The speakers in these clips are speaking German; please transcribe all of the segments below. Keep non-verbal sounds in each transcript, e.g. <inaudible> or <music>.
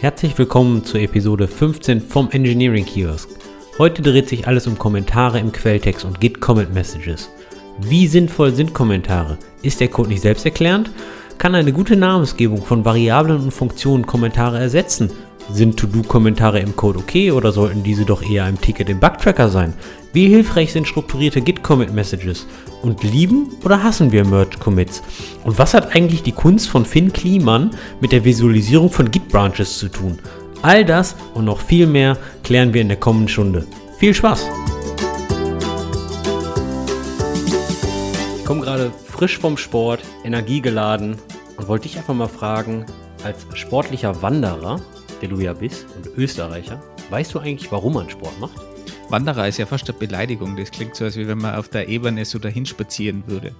Herzlich willkommen zur Episode 15 vom Engineering Kiosk. Heute dreht sich alles um Kommentare im Quelltext und Git Commit Messages. Wie sinnvoll sind Kommentare? Ist der Code nicht selbsterklärend? Kann eine gute Namensgebung von Variablen und Funktionen Kommentare ersetzen? Sind To-Do-Kommentare im Code okay oder sollten diese doch eher im Ticket im Bugtracker sein? Wie hilfreich sind strukturierte Git-Commit-Messages? Und lieben oder hassen wir Merge-Commits? Und was hat eigentlich die Kunst von Finn Kliman mit der Visualisierung von Git-Branches zu tun? All das und noch viel mehr klären wir in der kommenden Stunde. Viel Spaß! Ich komme gerade frisch vom Sport, energiegeladen und wollte dich einfach mal fragen, als sportlicher Wanderer, der du ja bist, und Österreicher, weißt du eigentlich, warum man Sport macht? Wanderer ist ja fast eine Beleidigung. Das klingt so, als wenn man auf der Ebene so dahin spazieren würde.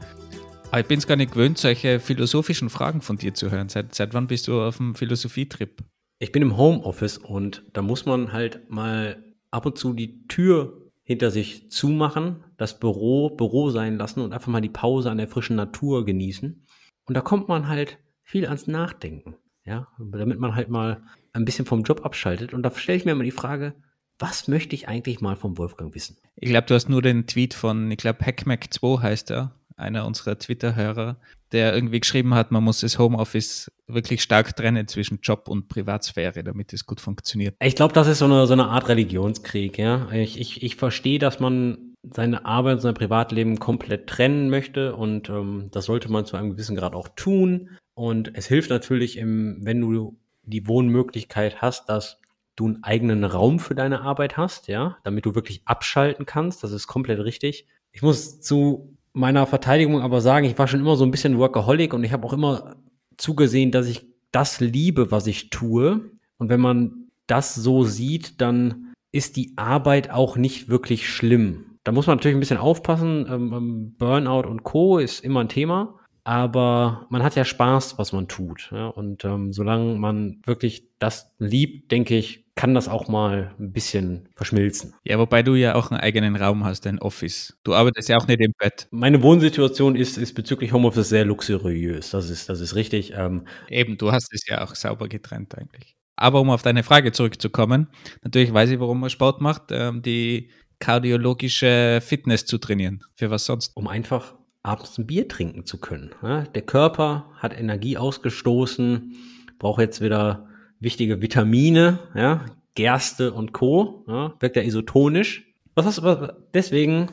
Aber ich bin es gar nicht gewöhnt, solche philosophischen Fragen von dir zu hören. Seit, seit wann bist du auf dem Philosophietrip? Ich bin im Homeoffice und da muss man halt mal ab und zu die Tür hinter sich zumachen, das Büro Büro sein lassen und einfach mal die Pause an der frischen Natur genießen. Und da kommt man halt viel ans Nachdenken. Ja, damit man halt mal ein bisschen vom Job abschaltet. Und da stelle ich mir immer die Frage, was möchte ich eigentlich mal vom Wolfgang wissen? Ich glaube, du hast nur den Tweet von, ich glaube, Hackmack2 heißt er, einer unserer Twitter-Hörer, der irgendwie geschrieben hat, man muss das Homeoffice wirklich stark trennen zwischen Job und Privatsphäre, damit es gut funktioniert. Ich glaube, das ist so eine, so eine Art Religionskrieg, ja. Ich, ich, ich verstehe, dass man seine Arbeit und sein Privatleben komplett trennen möchte und ähm, das sollte man zu einem gewissen Grad auch tun. Und es hilft natürlich, im, wenn du die Wohnmöglichkeit hast, dass du einen eigenen Raum für deine Arbeit hast, ja, damit du wirklich abschalten kannst. Das ist komplett richtig. Ich muss zu meiner Verteidigung aber sagen, ich war schon immer so ein bisschen Workaholic und ich habe auch immer zugesehen, dass ich das liebe, was ich tue. Und wenn man das so sieht, dann ist die Arbeit auch nicht wirklich schlimm. Da muss man natürlich ein bisschen aufpassen. Ähm, ähm Burnout und Co. ist immer ein Thema aber man hat ja Spaß, was man tut. Ja? Und ähm, solange man wirklich das liebt, denke ich, kann das auch mal ein bisschen verschmilzen. Ja, wobei du ja auch einen eigenen Raum hast, ein Office. Du arbeitest ja auch nicht im Bett. Meine Wohnsituation ist, ist bezüglich Homeoffice sehr luxuriös. Das ist, das ist richtig. Ähm, Eben, du hast es ja auch sauber getrennt eigentlich. Aber um auf deine Frage zurückzukommen, natürlich weiß ich, warum man Sport macht, ähm, die kardiologische Fitness zu trainieren. Für was sonst? Um einfach abends ein Bier trinken zu können. Ja, der Körper hat Energie ausgestoßen, braucht jetzt wieder wichtige Vitamine, ja, Gerste und Co. Ja, wirkt ja isotonisch. Was hast du, deswegen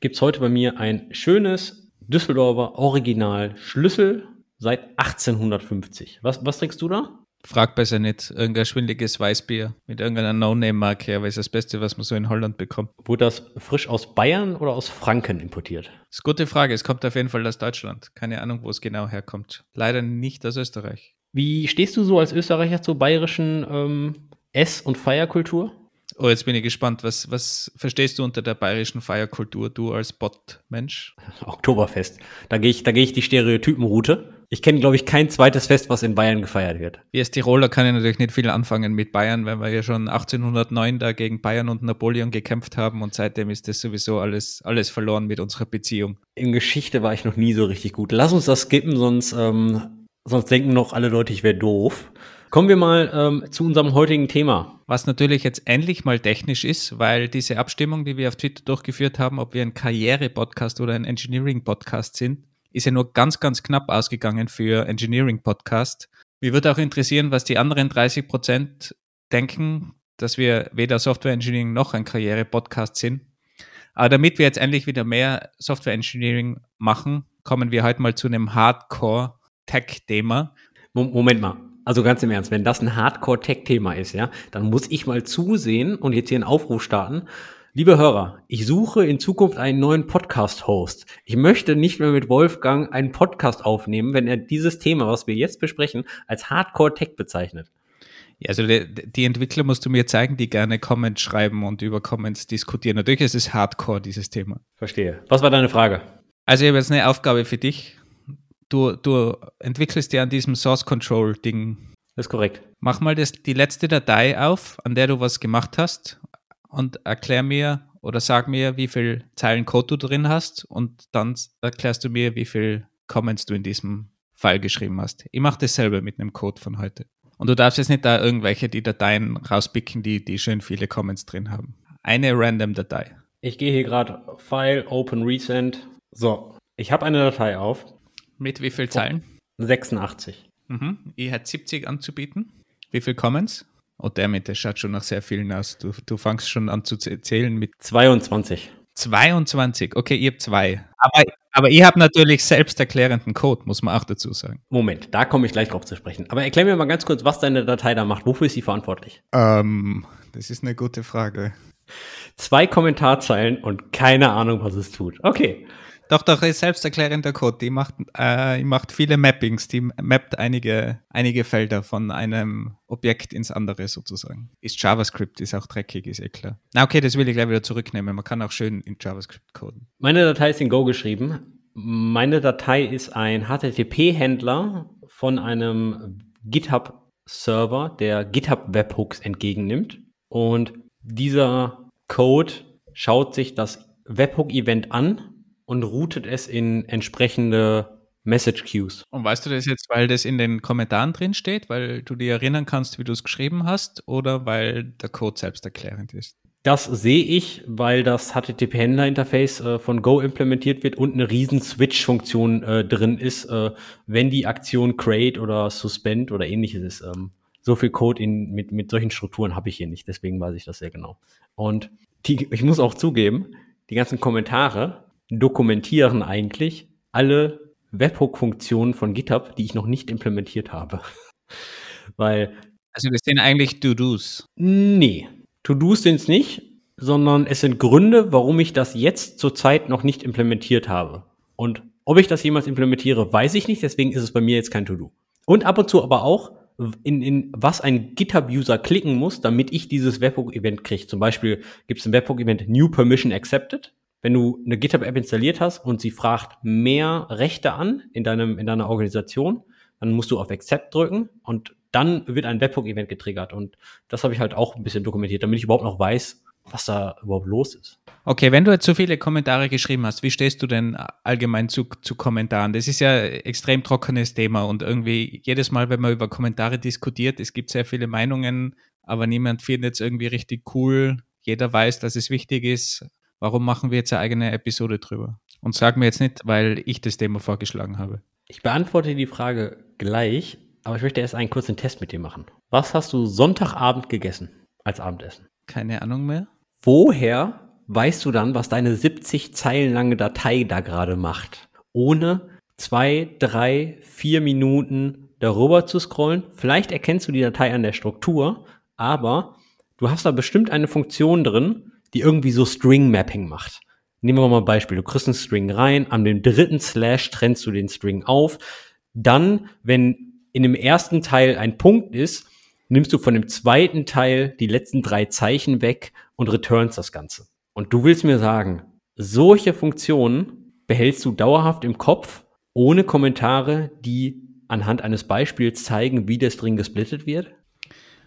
gibt's heute bei mir ein schönes Düsseldorfer Original Schlüssel seit 1850. Was, was trinkst du da? Frag besser nicht. Irgendein schwindliges Weißbier mit irgendeiner No-Name-Marke, aber ist das Beste, was man so in Holland bekommt. Wurde das frisch aus Bayern oder aus Franken importiert? Das ist eine gute Frage. Es kommt auf jeden Fall aus Deutschland. Keine Ahnung, wo es genau herkommt. Leider nicht aus Österreich. Wie stehst du so als Österreicher zur bayerischen ähm, Ess- und Feierkultur? Oh, jetzt bin ich gespannt. Was, was verstehst du unter der bayerischen Feierkultur, du als Bot-Mensch? <laughs> Oktoberfest. Da gehe ich, da gehe ich die Stereotypenroute. Ich kenne, glaube ich, kein zweites Fest, was in Bayern gefeiert wird. Wie als Tiroler kann ich natürlich nicht viel anfangen mit Bayern, weil wir ja schon 1809 da gegen Bayern und Napoleon gekämpft haben und seitdem ist das sowieso alles, alles verloren mit unserer Beziehung. In Geschichte war ich noch nie so richtig gut. Lass uns das skippen, sonst, ähm, sonst denken noch alle Leute, ich wäre doof. Kommen wir mal ähm, zu unserem heutigen Thema. Was natürlich jetzt endlich mal technisch ist, weil diese Abstimmung, die wir auf Twitter durchgeführt haben, ob wir ein Karriere-Podcast oder ein Engineering-Podcast sind, ist ja nur ganz, ganz knapp ausgegangen für Engineering-Podcast. Mich würde auch interessieren, was die anderen 30 Prozent denken, dass wir weder Software Engineering noch ein Karriere-Podcast sind. Aber damit wir jetzt endlich wieder mehr Software Engineering machen, kommen wir heute mal zu einem Hardcore-Tech-Thema. Moment mal, also ganz im Ernst, wenn das ein Hardcore-Tech-Thema ist, ja, dann muss ich mal zusehen und jetzt hier einen Aufruf starten. Liebe Hörer, ich suche in Zukunft einen neuen Podcast-Host. Ich möchte nicht mehr mit Wolfgang einen Podcast aufnehmen, wenn er dieses Thema, was wir jetzt besprechen, als Hardcore-Tech bezeichnet. Ja, also die, die, Entwickler musst du mir zeigen, die gerne Comments schreiben und über Comments diskutieren. Natürlich ist es Hardcore, dieses Thema. Verstehe. Was war deine Frage? Also ich habe jetzt eine Aufgabe für dich du, du entwickelst ja an diesem Source Control Ding. Das ist korrekt. Mach mal das, die letzte Datei auf, an der du was gemacht hast und erklär mir oder sag mir, wie viel Zeilen Code du drin hast und dann erklärst du mir, wie viel Comments du in diesem File geschrieben hast. Ich mache dasselbe mit einem Code von heute. Und du darfst jetzt nicht da irgendwelche die Dateien rauspicken, die, die schön viele Comments drin haben. Eine random Datei. Ich gehe hier gerade File, Open, Recent. So, ich habe eine Datei auf. Mit wie viel Zeilen? 86. Mhm. Ich hätte 70 anzubieten. Wie viel Comments? Oh, der mit, der schaut schon nach sehr vielen aus. Du, du fangst schon an zu zählen mit 22. 22. Okay, ihr habt zwei. Aber, aber ihr habt natürlich selbsterklärenden Code, muss man auch dazu sagen. Moment, da komme ich gleich drauf zu sprechen. Aber erklär mir mal ganz kurz, was deine Datei da macht. Wofür ist sie verantwortlich? Ähm, das ist eine gute Frage. Zwei Kommentarzeilen und keine Ahnung, was es tut. Okay. Doch, doch, ist selbsterklärender Code. Die macht, äh, die macht viele Mappings. Die mappt einige, einige Felder von einem Objekt ins andere sozusagen. Ist JavaScript, ist auch dreckig, ist eh klar. Na, okay, das will ich gleich wieder zurücknehmen. Man kann auch schön in JavaScript coden. Meine Datei ist in Go geschrieben. Meine Datei ist ein HTTP-Händler von einem GitHub-Server, der GitHub-Webhooks entgegennimmt. Und dieser Code schaut sich das Webhook-Event an und routet es in entsprechende Message Queues. Und weißt du das jetzt, weil das in den Kommentaren drin steht, weil du dir erinnern kannst, wie du es geschrieben hast, oder weil der Code selbsterklärend ist? Das sehe ich, weil das HTTP-Händler-Interface äh, von Go implementiert wird und eine riesen Switch-Funktion äh, drin ist, äh, wenn die Aktion create oder suspend oder ähnliches ist. Ähm, so viel Code in, mit, mit solchen Strukturen habe ich hier nicht, deswegen weiß ich das sehr genau. Und die, ich muss auch zugeben, die ganzen Kommentare dokumentieren eigentlich alle Webhook-Funktionen von GitHub, die ich noch nicht implementiert habe. <laughs> Weil. Also das sind eigentlich To-Dos. Nee, To-Dos sind es nicht, sondern es sind Gründe, warum ich das jetzt zurzeit noch nicht implementiert habe. Und ob ich das jemals implementiere, weiß ich nicht, deswegen ist es bei mir jetzt kein To-Do. Und ab und zu aber auch, in, in was ein GitHub-User klicken muss, damit ich dieses Webhook-Event kriege. Zum Beispiel gibt es ein Webhook-Event New Permission Accepted wenn du eine GitHub-App installiert hast und sie fragt mehr Rechte an in, deinem, in deiner Organisation, dann musst du auf Accept drücken und dann wird ein Webhook-Event getriggert. Und das habe ich halt auch ein bisschen dokumentiert, damit ich überhaupt noch weiß, was da überhaupt los ist. Okay, wenn du jetzt so viele Kommentare geschrieben hast, wie stehst du denn allgemein zu, zu Kommentaren? Das ist ja ein extrem trockenes Thema und irgendwie jedes Mal, wenn man über Kommentare diskutiert, es gibt sehr viele Meinungen, aber niemand findet es irgendwie richtig cool. Jeder weiß, dass es wichtig ist, Warum machen wir jetzt eine eigene Episode drüber? Und sag mir jetzt nicht, weil ich das Thema vorgeschlagen habe. Ich beantworte die Frage gleich, aber ich möchte erst einen kurzen Test mit dir machen. Was hast du Sonntagabend gegessen als Abendessen? Keine Ahnung mehr. Woher weißt du dann, was deine 70 Zeilen lange Datei da gerade macht? Ohne zwei, drei, vier Minuten darüber zu scrollen. Vielleicht erkennst du die Datei an der Struktur, aber du hast da bestimmt eine Funktion drin, die irgendwie so String Mapping macht. Nehmen wir mal ein Beispiel. Du kriegst einen String rein, an dem dritten Slash trennst du den String auf. Dann, wenn in dem ersten Teil ein Punkt ist, nimmst du von dem zweiten Teil die letzten drei Zeichen weg und returns das Ganze. Und du willst mir sagen, solche Funktionen behältst du dauerhaft im Kopf, ohne Kommentare, die anhand eines Beispiels zeigen, wie der String gesplittet wird?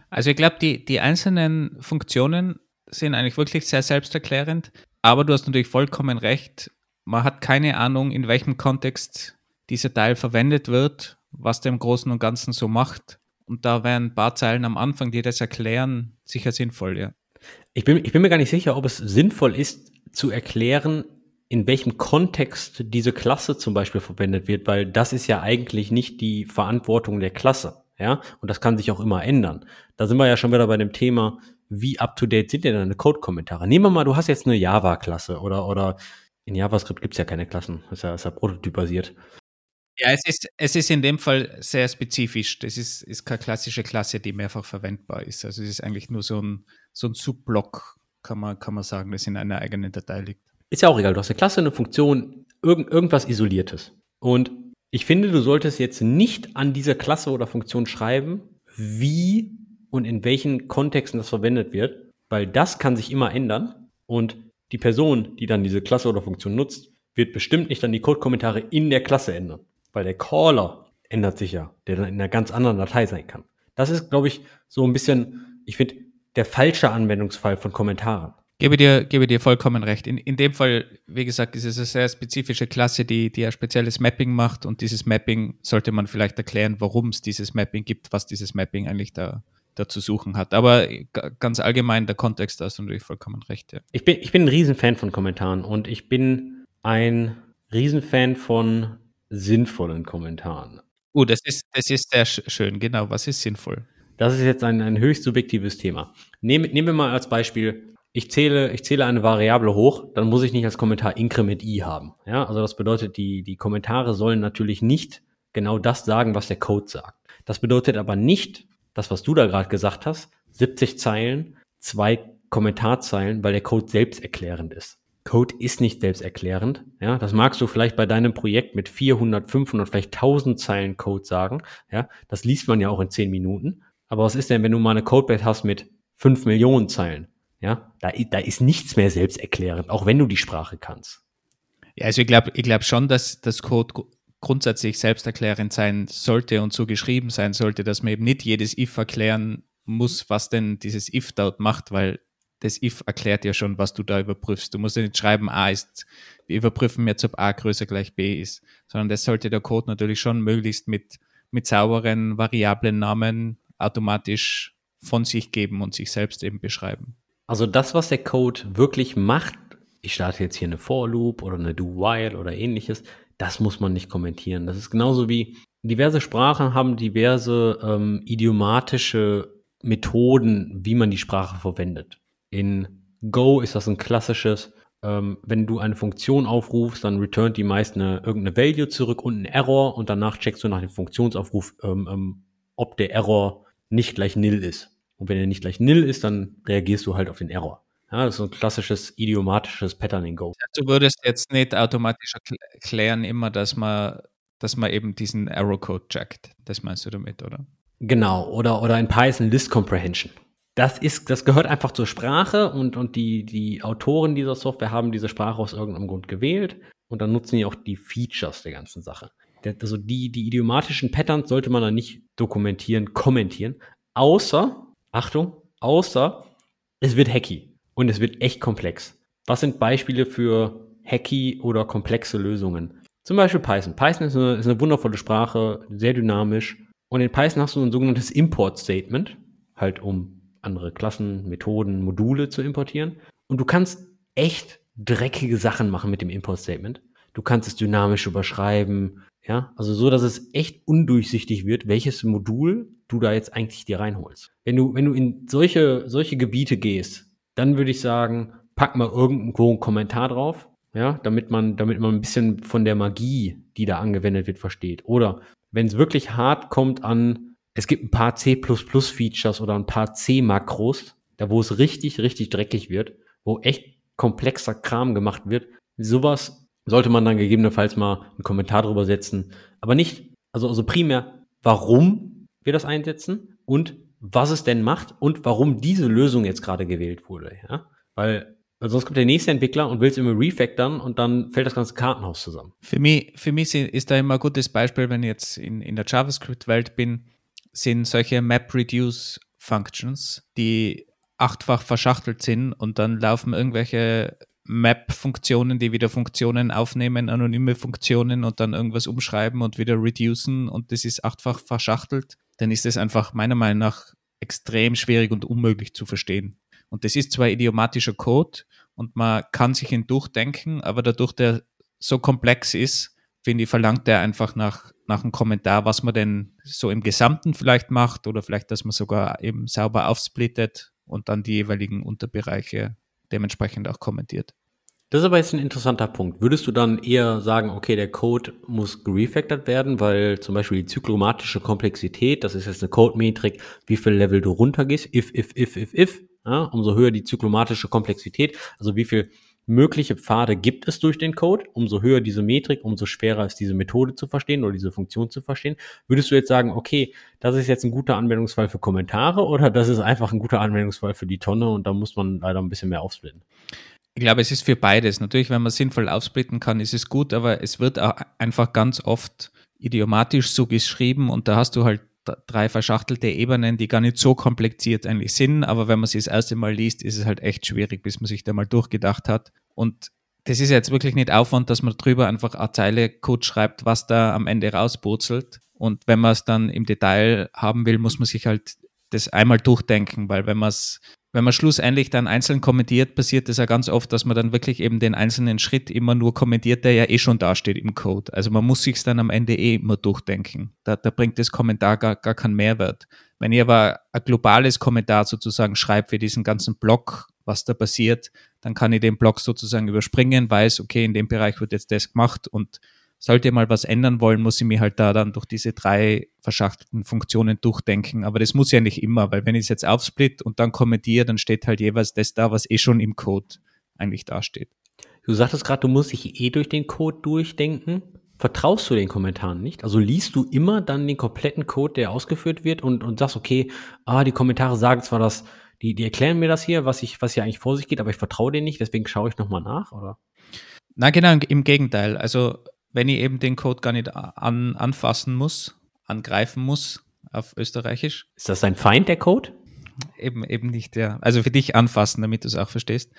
Also ich glaube, die, die einzelnen Funktionen sind eigentlich wirklich sehr selbsterklärend. Aber du hast natürlich vollkommen recht. Man hat keine Ahnung, in welchem Kontext dieser Teil verwendet wird, was der im Großen und Ganzen so macht. Und da wären ein paar Zeilen am Anfang, die das erklären, sicher sinnvoll, ja. Ich bin, ich bin mir gar nicht sicher, ob es sinnvoll ist, zu erklären, in welchem Kontext diese Klasse zum Beispiel verwendet wird, weil das ist ja eigentlich nicht die Verantwortung der Klasse. Ja, und das kann sich auch immer ändern. Da sind wir ja schon wieder bei dem Thema, wie up-to-date sind denn deine Code-Kommentare? Nehmen wir mal, du hast jetzt eine Java-Klasse oder, oder in JavaScript gibt es ja keine Klassen, das ist ja, ist ja prototypbasiert. Ja, es ist, es ist in dem Fall sehr spezifisch. Das ist, ist keine klassische Klasse, die mehrfach verwendbar ist. Also es ist eigentlich nur so ein, so ein Subblock, kann man, kann man sagen, das in einer eigenen Datei liegt. Ist ja auch egal, du hast eine Klasse, eine Funktion, irgend, irgendwas Isoliertes. Und ich finde, du solltest jetzt nicht an dieser Klasse oder Funktion schreiben, wie und in welchen Kontexten das verwendet wird, weil das kann sich immer ändern und die Person, die dann diese Klasse oder Funktion nutzt, wird bestimmt nicht dann die Code-Kommentare in der Klasse ändern, weil der Caller ändert sich ja, der dann in einer ganz anderen Datei sein kann. Das ist, glaube ich, so ein bisschen, ich finde, der falsche Anwendungsfall von Kommentaren. Gebe dir, gebe dir vollkommen recht. In, in dem Fall, wie gesagt, ist es eine sehr spezifische Klasse, die, die ein spezielles Mapping macht und dieses Mapping sollte man vielleicht erklären, warum es dieses Mapping gibt, was dieses Mapping eigentlich da, da zu suchen hat. Aber ganz allgemein, der Kontext, da hast du natürlich vollkommen recht. Ja. Ich, bin, ich bin ein Riesenfan von Kommentaren und ich bin ein Riesenfan von sinnvollen Kommentaren. Oh, das ist, das ist sehr schön. Genau, was ist sinnvoll? Das ist jetzt ein, ein höchst subjektives Thema. Nehmen, nehmen wir mal als Beispiel ich zähle, ich zähle eine Variable hoch, dann muss ich nicht als Kommentar Increment i haben. Ja, also das bedeutet, die, die Kommentare sollen natürlich nicht genau das sagen, was der Code sagt. Das bedeutet aber nicht, das, was du da gerade gesagt hast, 70 Zeilen, zwei Kommentarzeilen, weil der Code selbsterklärend ist. Code ist nicht selbsterklärend. Ja, das magst du vielleicht bei deinem Projekt mit 400, 500, vielleicht 1000 Zeilen Code sagen. Ja, das liest man ja auch in 10 Minuten. Aber was ist denn, wenn du mal eine Codebase hast mit 5 Millionen Zeilen? Ja, da, da ist nichts mehr selbsterklärend, auch wenn du die Sprache kannst. Ja, also ich glaube ich glaub schon, dass das Code grundsätzlich selbsterklärend sein sollte und so geschrieben sein sollte, dass man eben nicht jedes if erklären muss, was denn dieses if dort macht, weil das if erklärt ja schon, was du da überprüfst. Du musst ja nicht schreiben, a ist, wir überprüfen jetzt, ob a größer gleich b ist, sondern das sollte der Code natürlich schon möglichst mit, mit sauberen variablen Namen automatisch von sich geben und sich selbst eben beschreiben. Also das, was der Code wirklich macht, ich starte jetzt hier eine For Loop oder eine Do While oder ähnliches, das muss man nicht kommentieren. Das ist genauso wie diverse Sprachen haben diverse ähm, idiomatische Methoden, wie man die Sprache verwendet. In Go ist das ein klassisches, ähm, wenn du eine Funktion aufrufst, dann returnt die meist eine, irgendeine Value zurück und ein Error und danach checkst du nach dem Funktionsaufruf, ähm, ähm ob der Error nicht gleich nil ist. Und wenn er nicht gleich nil ist, dann reagierst du halt auf den Error. Ja, das ist so ein klassisches idiomatisches Pattern in Go. Du würdest jetzt nicht automatisch erklären immer, dass man, dass man eben diesen Error-Code checkt. Das meinst du damit, oder? Genau, oder, oder in Python List Comprehension. Das ist, das gehört einfach zur Sprache und, und die, die Autoren dieser Software haben diese Sprache aus irgendeinem Grund gewählt und dann nutzen die auch die Features der ganzen Sache. Also die, die idiomatischen Patterns sollte man dann nicht dokumentieren, kommentieren, außer Achtung, außer es wird hacky und es wird echt komplex. Was sind Beispiele für hacky oder komplexe Lösungen? Zum Beispiel Python. Python ist eine, ist eine wundervolle Sprache, sehr dynamisch. Und in Python hast du ein sogenanntes Import-Statement, halt um andere Klassen, Methoden, Module zu importieren. Und du kannst echt dreckige Sachen machen mit dem Import-Statement. Du kannst es dynamisch überschreiben, ja, also so, dass es echt undurchsichtig wird, welches Modul du da jetzt eigentlich dir reinholst. Wenn du, wenn du in solche, solche Gebiete gehst, dann würde ich sagen, pack mal irgendwo einen Kommentar drauf, ja, damit man, damit man ein bisschen von der Magie, die da angewendet wird, versteht. Oder wenn es wirklich hart kommt an, es gibt ein paar C++-Features oder ein paar C-Makros, da wo es richtig, richtig dreckig wird, wo echt komplexer Kram gemacht wird, sowas sollte man dann gegebenenfalls mal einen Kommentar drüber setzen. Aber nicht, also, also primär, warum wir das einsetzen und was es denn macht und warum diese Lösung jetzt gerade gewählt wurde. Ja? Weil, weil sonst kommt der nächste Entwickler und will es immer refactoren und dann fällt das ganze Kartenhaus zusammen. Für mich, für mich ist da immer ein gutes Beispiel, wenn ich jetzt in, in der JavaScript-Welt bin, sind solche Map-Reduce-Functions, die achtfach verschachtelt sind und dann laufen irgendwelche Map-Funktionen, die wieder Funktionen aufnehmen, anonyme Funktionen und dann irgendwas umschreiben und wieder reducen und das ist achtfach verschachtelt, dann ist das einfach meiner Meinung nach extrem schwierig und unmöglich zu verstehen. Und das ist zwar idiomatischer Code und man kann sich ihn durchdenken, aber dadurch, der so komplex ist, finde ich, verlangt er einfach nach, nach einem Kommentar, was man denn so im Gesamten vielleicht macht oder vielleicht, dass man sogar eben sauber aufsplittet und dann die jeweiligen Unterbereiche dementsprechend auch kommentiert. Das ist aber jetzt ein interessanter Punkt. Würdest du dann eher sagen, okay, der Code muss gerefactored werden, weil zum Beispiel die zyklomatische Komplexität, das ist jetzt eine Code-Metrik, wie viel Level du runtergehst, if, if, if, if, if, ja, umso höher die zyklomatische Komplexität, also wie viel mögliche Pfade gibt es durch den Code, umso höher diese Metrik, umso schwerer ist diese Methode zu verstehen oder diese Funktion zu verstehen. Würdest du jetzt sagen, okay, das ist jetzt ein guter Anwendungsfall für Kommentare oder das ist einfach ein guter Anwendungsfall für die Tonne und da muss man leider ein bisschen mehr aufsplitten? Ich glaube, es ist für beides. Natürlich, wenn man sinnvoll aufsplitten kann, ist es gut, aber es wird auch einfach ganz oft idiomatisch so geschrieben und da hast du halt drei verschachtelte Ebenen, die gar nicht so kompliziert eigentlich sind, aber wenn man sie das erste Mal liest, ist es halt echt schwierig, bis man sich da mal durchgedacht hat. Und das ist jetzt wirklich nicht Aufwand, dass man drüber einfach eine Zeile Code schreibt, was da am Ende rauspurzelt. Und wenn man es dann im Detail haben will, muss man sich halt das einmal durchdenken, weil wenn man es wenn man schlussendlich dann einzeln kommentiert, passiert es ja ganz oft, dass man dann wirklich eben den einzelnen Schritt immer nur kommentiert, der ja eh schon dasteht im Code. Also man muss sich dann am Ende eh immer durchdenken. Da, da bringt das Kommentar gar, gar keinen Mehrwert. Wenn ich aber ein globales Kommentar sozusagen schreibe für diesen ganzen Block, was da passiert, dann kann ich den Block sozusagen überspringen, weiß, okay, in dem Bereich wird jetzt das gemacht und sollte mal was ändern wollen, muss ich mir halt da dann durch diese drei verschachtelten Funktionen durchdenken. Aber das muss ja nicht immer, weil wenn ich es jetzt aufsplit und dann kommentiere, dann steht halt jeweils das da, was eh schon im Code eigentlich dasteht. Du sagtest gerade, du musst dich eh durch den Code durchdenken. Vertraust du den Kommentaren nicht? Also liest du immer dann den kompletten Code, der ausgeführt wird und, und sagst, okay, ah, die Kommentare sagen zwar das, die, die erklären mir das hier, was ich, was hier eigentlich vor sich geht, aber ich vertraue denen nicht, deswegen schaue ich nochmal nach, oder? Na genau, im Gegenteil. Also wenn ich eben den Code gar nicht an, anfassen muss, angreifen muss auf Österreichisch. Ist das ein Feind, der Code? Eben, eben nicht, ja. Also für dich anfassen, damit du es auch verstehst.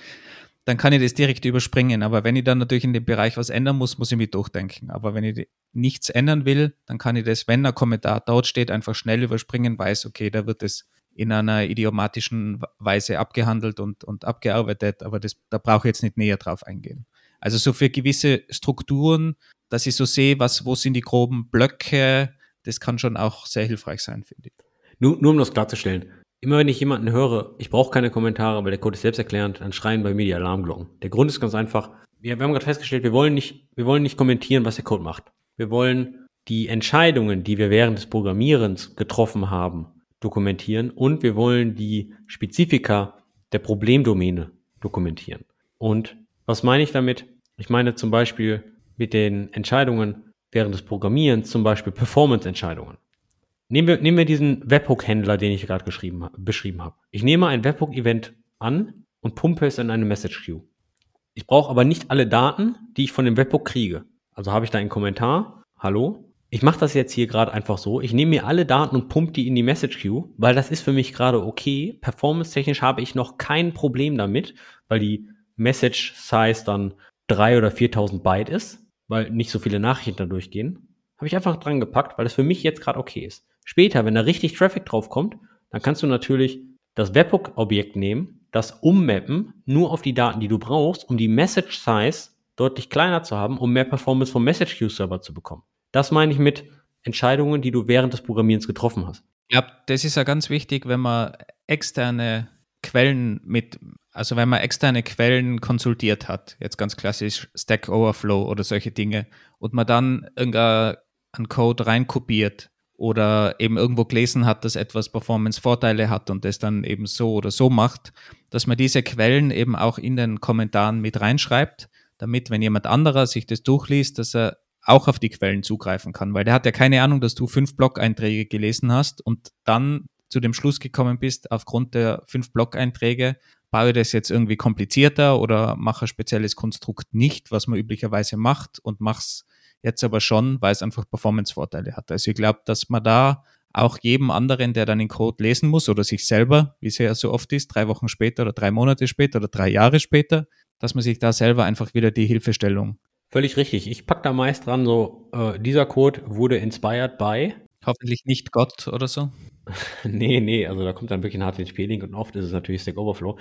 Dann kann ich das direkt überspringen. Aber wenn ich dann natürlich in dem Bereich was ändern muss, muss ich mich durchdenken. Aber wenn ich nichts ändern will, dann kann ich das, wenn ein Kommentar dort steht, einfach schnell überspringen, weiß, okay, da wird es in einer idiomatischen Weise abgehandelt und, und abgearbeitet, aber das, da brauche ich jetzt nicht näher drauf eingehen. Also so für gewisse Strukturen dass ich so sehe, was, wo sind die groben Blöcke, das kann schon auch sehr hilfreich sein, finde ich. Nur, nur um das klarzustellen. Immer wenn ich jemanden höre, ich brauche keine Kommentare, weil der Code ist selbsterklärend, dann schreien bei mir die Alarmglocken. Der Grund ist ganz einfach, wir, wir haben gerade festgestellt, wir wollen, nicht, wir wollen nicht kommentieren, was der Code macht. Wir wollen die Entscheidungen, die wir während des Programmierens getroffen haben, dokumentieren und wir wollen die Spezifika der Problemdomäne dokumentieren. Und was meine ich damit? Ich meine zum Beispiel, mit den Entscheidungen während des Programmierens, zum Beispiel Performance-Entscheidungen. Nehmen wir, nehmen wir diesen Webhook-Händler, den ich gerade beschrieben habe. Ich nehme ein Webhook-Event an und pumpe es in eine Message Queue. Ich brauche aber nicht alle Daten, die ich von dem Webhook kriege. Also habe ich da einen Kommentar, hallo, ich mache das jetzt hier gerade einfach so. Ich nehme mir alle Daten und pumpe die in die Message Queue, weil das ist für mich gerade okay. Performance-technisch habe ich noch kein Problem damit, weil die Message Size dann 3 oder 4.000 Byte ist weil nicht so viele Nachrichten da durchgehen, habe ich einfach dran gepackt, weil es für mich jetzt gerade okay ist. Später, wenn da richtig Traffic drauf kommt, dann kannst du natürlich das Webhook-Objekt nehmen, das ummappen, nur auf die Daten, die du brauchst, um die Message Size deutlich kleiner zu haben, um mehr Performance vom Message Queue Server zu bekommen. Das meine ich mit Entscheidungen, die du während des Programmierens getroffen hast. Ja, das ist ja ganz wichtig, wenn man externe Quellen mit, also wenn man externe Quellen konsultiert hat, jetzt ganz klassisch Stack Overflow oder solche Dinge, und man dann irgendeinen Code reinkopiert oder eben irgendwo gelesen hat, dass etwas Performance-Vorteile hat und das dann eben so oder so macht, dass man diese Quellen eben auch in den Kommentaren mit reinschreibt, damit, wenn jemand anderer sich das durchliest, dass er auch auf die Quellen zugreifen kann, weil der hat ja keine Ahnung, dass du fünf Blog-Einträge gelesen hast und dann zu dem Schluss gekommen bist, aufgrund der fünf Blog-Einträge, baue das jetzt irgendwie komplizierter oder mache ein spezielles Konstrukt nicht, was man üblicherweise macht und mache es jetzt aber schon, weil es einfach Performance-Vorteile hat. Also ich glaube, dass man da auch jedem anderen, der dann den Code lesen muss oder sich selber, wie es ja so oft ist, drei Wochen später oder drei Monate später oder drei Jahre später, dass man sich da selber einfach wieder die Hilfestellung. Völlig richtig. Ich packe da meist dran, so, äh, dieser Code wurde inspired by. Hoffentlich nicht Gott oder so. <laughs> nee, nee, also da kommt dann wirklich ein HTTP-Link und oft ist es natürlich Stack Overflow.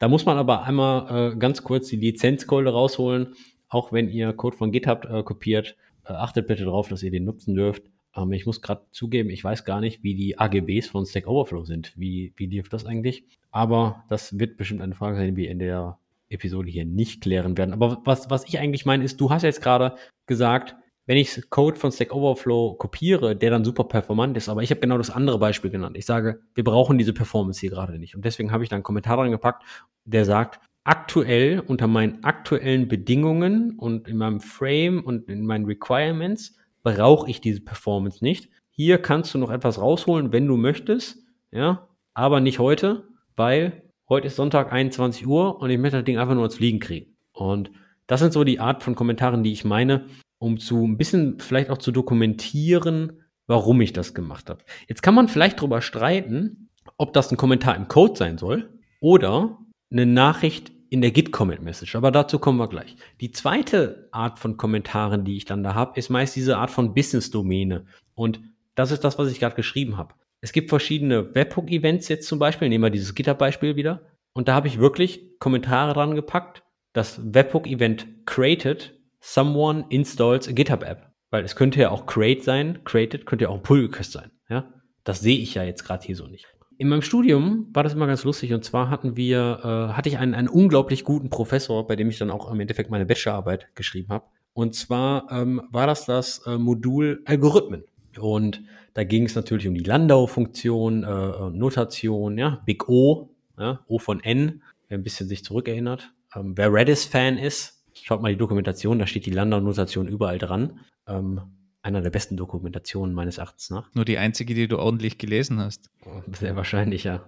Da muss man aber einmal äh, ganz kurz die Lizenzcode rausholen. Auch wenn ihr Code von GitHub äh, kopiert, äh, achtet bitte darauf, dass ihr den nutzen dürft. Ähm, ich muss gerade zugeben, ich weiß gar nicht, wie die AGBs von Stack Overflow sind. Wie, wie lief das eigentlich? Aber das wird bestimmt eine Frage sein, die wir in der Episode hier nicht klären werden. Aber was, was ich eigentlich meine, ist, du hast jetzt gerade gesagt, wenn ich Code von Stack Overflow kopiere, der dann super performant ist, aber ich habe genau das andere Beispiel genannt. Ich sage, wir brauchen diese Performance hier gerade nicht. Und deswegen habe ich da einen Kommentar dran gepackt, der sagt, aktuell unter meinen aktuellen Bedingungen und in meinem Frame und in meinen Requirements brauche ich diese Performance nicht. Hier kannst du noch etwas rausholen, wenn du möchtest, ja, aber nicht heute, weil heute ist Sonntag 21 Uhr und ich möchte das Ding einfach nur ins Fliegen kriegen. Und das sind so die Art von Kommentaren, die ich meine, um zu ein bisschen vielleicht auch zu dokumentieren, warum ich das gemacht habe. Jetzt kann man vielleicht darüber streiten, ob das ein Kommentar im Code sein soll oder eine Nachricht in der Git-Commit-Message. Aber dazu kommen wir gleich. Die zweite Art von Kommentaren, die ich dann da habe, ist meist diese Art von Business-Domäne. Und das ist das, was ich gerade geschrieben habe. Es gibt verschiedene Webhook-Events jetzt zum Beispiel. Nehmen wir dieses GitHub-Beispiel wieder. Und da habe ich wirklich Kommentare dran gepackt. Das Webhook-Event created someone installs a GitHub-App. Weil es könnte ja auch create sein, created könnte ja auch ein Pull Request sein. Ja? Das sehe ich ja jetzt gerade hier so nicht. In meinem Studium war das immer ganz lustig und zwar hatten wir, äh, hatte ich einen, einen unglaublich guten Professor, bei dem ich dann auch im Endeffekt meine Bachelorarbeit geschrieben habe. Und zwar ähm, war das das äh, Modul Algorithmen. Und da ging es natürlich um die Landau-Funktion, äh, Notation, ja, Big O, ja, O von N, wer ein bisschen sich zurückerinnert. Ähm, wer Redis-Fan ist, schaut mal die Dokumentation, da steht die Landau-Notation überall dran. Ähm, einer der besten Dokumentationen meines Erachtens nach. Nur die einzige, die du ordentlich gelesen hast. Sehr wahrscheinlich, ja.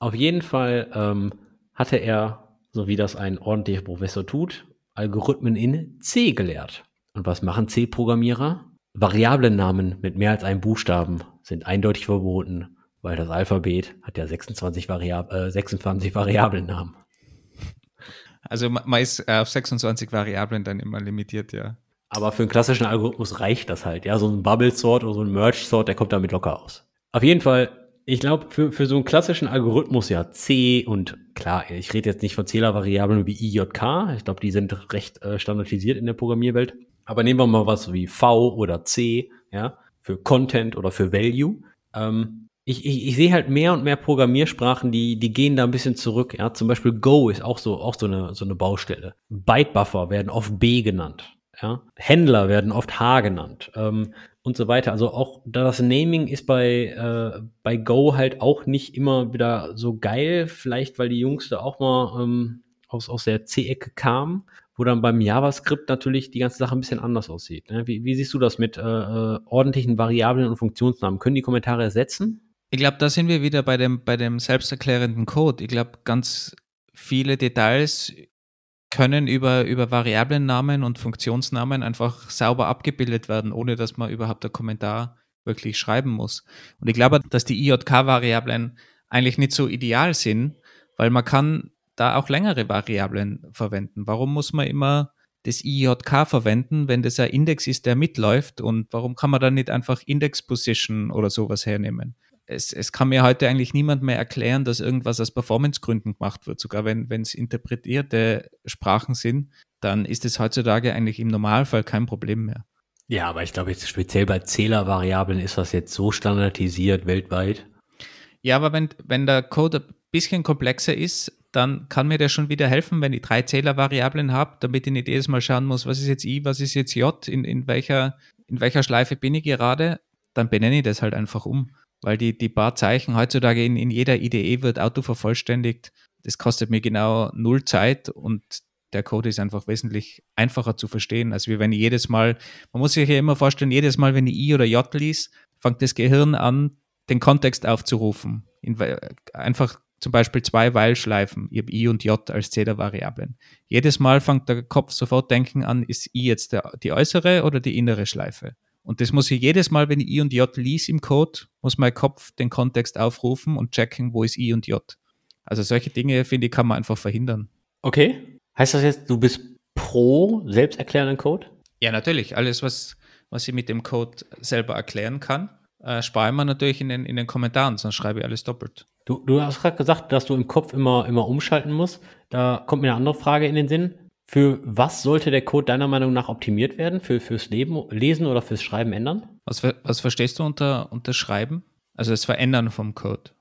Auf jeden Fall ähm, hatte er, so wie das ein ordentlicher Professor tut, Algorithmen in C gelehrt. Und was machen C-Programmierer? Variablennamen mit mehr als einem Buchstaben sind eindeutig verboten, weil das Alphabet hat ja 26, Variab äh, 26 Variablennamen. Also man ist auf 26 Variablen dann immer limitiert, ja. Aber für einen klassischen Algorithmus reicht das halt. Ja, so ein Bubble-Sort oder so ein Merge-Sort, der kommt damit locker aus. Auf jeden Fall, ich glaube, für, für so einen klassischen Algorithmus ja C und klar, ich rede jetzt nicht von Zählervariablen wie IJK. Ich glaube, die sind recht äh, standardisiert in der Programmierwelt. Aber nehmen wir mal was wie V oder C, ja, für Content oder für Value. Ähm, ich, ich, ich sehe halt mehr und mehr Programmiersprachen, die, die gehen da ein bisschen zurück. Ja, zum Beispiel Go ist auch so, auch so eine, so eine Baustelle. Bytebuffer werden oft B genannt. Ja? Händler werden oft H genannt ähm, und so weiter. Also auch das Naming ist bei, äh, bei Go halt auch nicht immer wieder so geil. Vielleicht, weil die Jungs da auch mal ähm, aus, aus der C-Ecke kamen, wo dann beim JavaScript natürlich die ganze Sache ein bisschen anders aussieht. Ne? Wie, wie siehst du das mit äh, äh ordentlichen Variablen und Funktionsnamen? Können die Kommentare ersetzen? Ich glaube, da sind wir wieder bei dem, bei dem selbsterklärenden Code. Ich glaube, ganz viele Details können über, über Variablennamen und Funktionsnamen einfach sauber abgebildet werden, ohne dass man überhaupt einen Kommentar wirklich schreiben muss. Und ich glaube, dass die IJK-Variablen eigentlich nicht so ideal sind, weil man kann da auch längere Variablen verwenden. Warum muss man immer das IJK verwenden, wenn das ein Index ist, der mitläuft? Und warum kann man dann nicht einfach Index Position oder sowas hernehmen? Es, es kann mir heute eigentlich niemand mehr erklären, dass irgendwas aus Performancegründen gemacht wird. Sogar wenn es interpretierte Sprachen sind, dann ist es heutzutage eigentlich im Normalfall kein Problem mehr. Ja, aber ich glaube jetzt speziell bei Zählervariablen ist das jetzt so standardisiert weltweit. Ja, aber wenn, wenn der Code ein bisschen komplexer ist, dann kann mir der schon wieder helfen, wenn ich drei Zählervariablen habe, damit ich nicht jedes Mal schauen muss, was ist jetzt I, was ist jetzt J, in, in, welcher, in welcher Schleife bin ich gerade, dann benenne ich das halt einfach um weil die, die paar Zeichen heutzutage in, in jeder IDE wird Auto vervollständigt. Das kostet mir genau null Zeit und der Code ist einfach wesentlich einfacher zu verstehen, als wie wenn ich jedes Mal, man muss sich ja immer vorstellen, jedes Mal, wenn ich I oder J liest, fängt das Gehirn an, den Kontext aufzurufen. In, einfach zum Beispiel zwei Weil-Schleifen. Ich habe I und J als Zählervariablen. Jedes Mal fängt der Kopf sofort denken an, ist I jetzt der, die äußere oder die innere Schleife? Und das muss ich jedes Mal, wenn ich I und J lies im Code, muss mein Kopf den Kontext aufrufen und checken, wo ist I und J. Also solche Dinge, finde ich, kann man einfach verhindern. Okay. Heißt das jetzt, du bist pro selbsterklärenden Code? Ja, natürlich. Alles, was, was ich mit dem Code selber erklären kann, äh, spare ich natürlich in den, in den Kommentaren, sonst schreibe ich alles doppelt. Du, du hast gerade gesagt, dass du im Kopf immer, immer umschalten musst. Da kommt mir eine andere Frage in den Sinn. Für was sollte der Code deiner Meinung nach optimiert werden? Für, fürs Leben, Lesen oder fürs Schreiben ändern? Was, was verstehst du unter, unter Schreiben? Also das Verändern vom Code.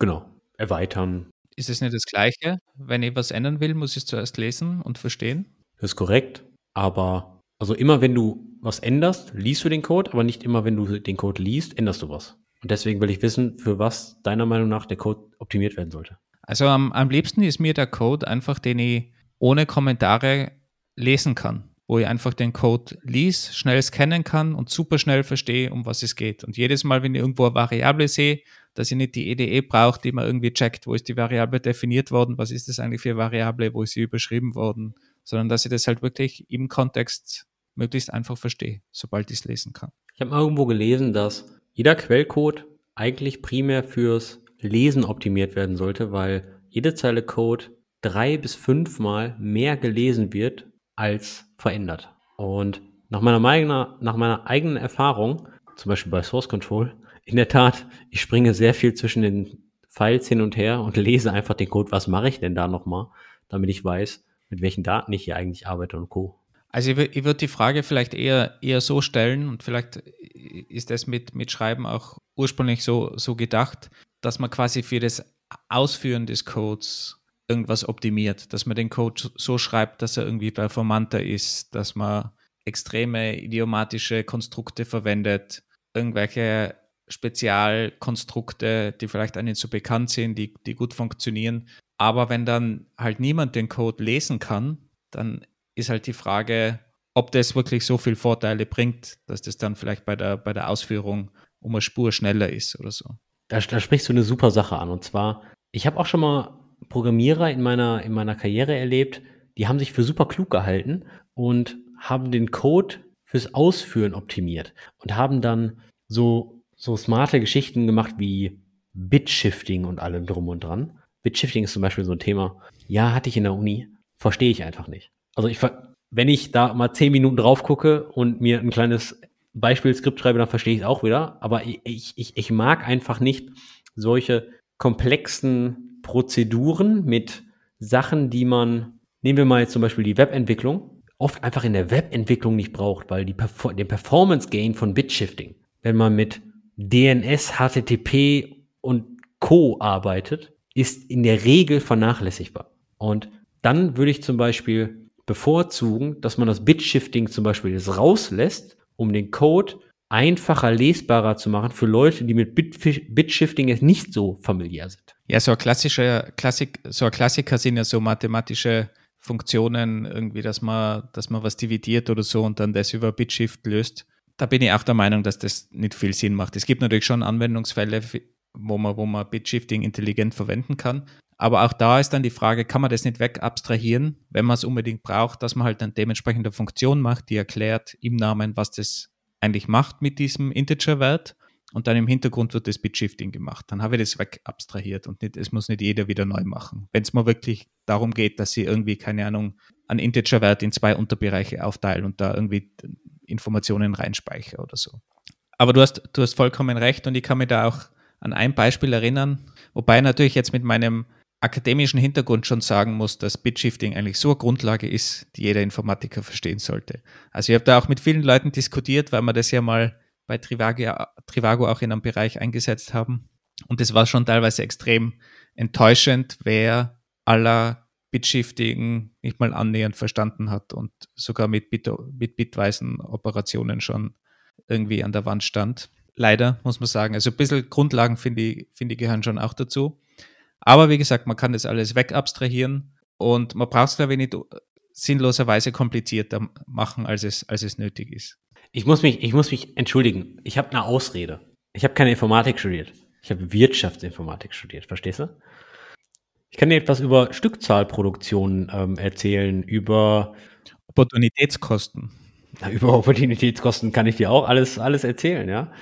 Genau. Erweitern. Ist es nicht das Gleiche? Wenn ich was ändern will, muss ich es zuerst lesen und verstehen? Das ist korrekt. Aber also immer wenn du was änderst, liest du den Code, aber nicht immer wenn du den Code liest, änderst du was. Und deswegen will ich wissen, für was deiner Meinung nach der Code optimiert werden sollte. Also am, am liebsten ist mir der Code einfach, den ich ohne Kommentare lesen kann, wo ich einfach den Code lies, schnell scannen kann und super schnell verstehe, um was es geht. Und jedes Mal, wenn ich irgendwo eine Variable sehe, dass ich nicht die EDE brauche, die man irgendwie checkt, wo ist die Variable definiert worden, was ist das eigentlich für eine Variable, wo ist sie überschrieben worden, sondern dass ich das halt wirklich im Kontext möglichst einfach verstehe, sobald ich es lesen kann. Ich habe mal irgendwo gelesen, dass jeder Quellcode eigentlich primär fürs Lesen optimiert werden sollte, weil jede Zeile Code drei bis fünfmal mehr gelesen wird als verändert. Und nach meiner, meiner, nach meiner eigenen Erfahrung, zum Beispiel bei Source Control, in der Tat, ich springe sehr viel zwischen den Files hin und her und lese einfach den Code, was mache ich denn da nochmal, damit ich weiß, mit welchen Daten ich hier eigentlich arbeite und Co. Also ich, ich würde die Frage vielleicht eher, eher so stellen und vielleicht ist das mit, mit Schreiben auch ursprünglich so, so gedacht, dass man quasi für das Ausführen des Codes irgendwas optimiert, dass man den Code so schreibt, dass er irgendwie performanter ist, dass man extreme idiomatische Konstrukte verwendet, irgendwelche Spezialkonstrukte, die vielleicht einem so bekannt sind, die, die gut funktionieren. Aber wenn dann halt niemand den Code lesen kann, dann ist halt die Frage, ob das wirklich so viele Vorteile bringt, dass das dann vielleicht bei der, bei der Ausführung um eine Spur schneller ist oder so. Da, da sprichst du eine super Sache an. Und zwar, ich habe auch schon mal Programmierer in meiner, in meiner Karriere erlebt, die haben sich für super klug gehalten und haben den Code fürs Ausführen optimiert und haben dann so, so smarte Geschichten gemacht wie Bitshifting und allem drum und dran. Bitshifting ist zum Beispiel so ein Thema. Ja, hatte ich in der Uni, verstehe ich einfach nicht. Also ich, wenn ich da mal zehn Minuten drauf gucke und mir ein kleines Beispielskript schreibe, dann verstehe ich es auch wieder. Aber ich, ich, ich mag einfach nicht solche komplexen Prozeduren mit Sachen, die man, nehmen wir mal jetzt zum Beispiel die Webentwicklung, oft einfach in der Webentwicklung nicht braucht, weil die Perfor den Performance Gain von Bitshifting, wenn man mit DNS, HTTP und Co. arbeitet, ist in der Regel vernachlässigbar. Und dann würde ich zum Beispiel bevorzugen, dass man das Bitshifting zum Beispiel jetzt rauslässt, um den Code einfacher lesbarer zu machen für Leute, die mit Bitshifting jetzt nicht so familiär sind. Ja, so ein klassischer Klassik, so ein Klassiker sind ja so mathematische Funktionen, irgendwie, dass man, dass man was dividiert oder so und dann das über Bitshift löst. Da bin ich auch der Meinung, dass das nicht viel Sinn macht. Es gibt natürlich schon Anwendungsfälle, wo man, wo man Bitshifting intelligent verwenden kann. Aber auch da ist dann die Frage, kann man das nicht wegabstrahieren, wenn man es unbedingt braucht, dass man halt eine dementsprechende Funktion macht, die erklärt im Namen, was das eigentlich macht mit diesem Integer-Wert. Und dann im Hintergrund wird das Bit-Shifting gemacht. Dann habe ich das wegabstrahiert und nicht, es muss nicht jeder wieder neu machen. Wenn es mal wirklich darum geht, dass sie irgendwie, keine Ahnung, einen Integer-Wert in zwei Unterbereiche aufteilen und da irgendwie Informationen reinspeichere oder so. Aber du hast, du hast vollkommen recht und ich kann mich da auch an ein Beispiel erinnern, wobei natürlich jetzt mit meinem akademischen Hintergrund schon sagen muss, dass Bitshifting eigentlich so eine Grundlage ist, die jeder Informatiker verstehen sollte. Also ich habe da auch mit vielen Leuten diskutiert, weil wir das ja mal bei Trivago, Trivago auch in einem Bereich eingesetzt haben. Und es war schon teilweise extrem enttäuschend, wer aller Bitshifting nicht mal annähernd verstanden hat und sogar mit, Bit mit bitweisen Operationen schon irgendwie an der Wand stand. Leider, muss man sagen. Also ein bisschen Grundlagen, finde ich, finde ich, gehören schon auch dazu. Aber wie gesagt, man kann das alles wegabstrahieren und man braucht es, glaube ich, nicht sinnloserweise komplizierter machen, als es, als es nötig ist. Ich muss mich, ich muss mich entschuldigen. Ich habe eine Ausrede. Ich habe keine Informatik studiert. Ich habe Wirtschaftsinformatik studiert, verstehst du? Ich kann dir etwas über Stückzahlproduktion ähm, erzählen, über Opportunitätskosten. Na, über Opportunitätskosten kann ich dir auch alles, alles erzählen, ja.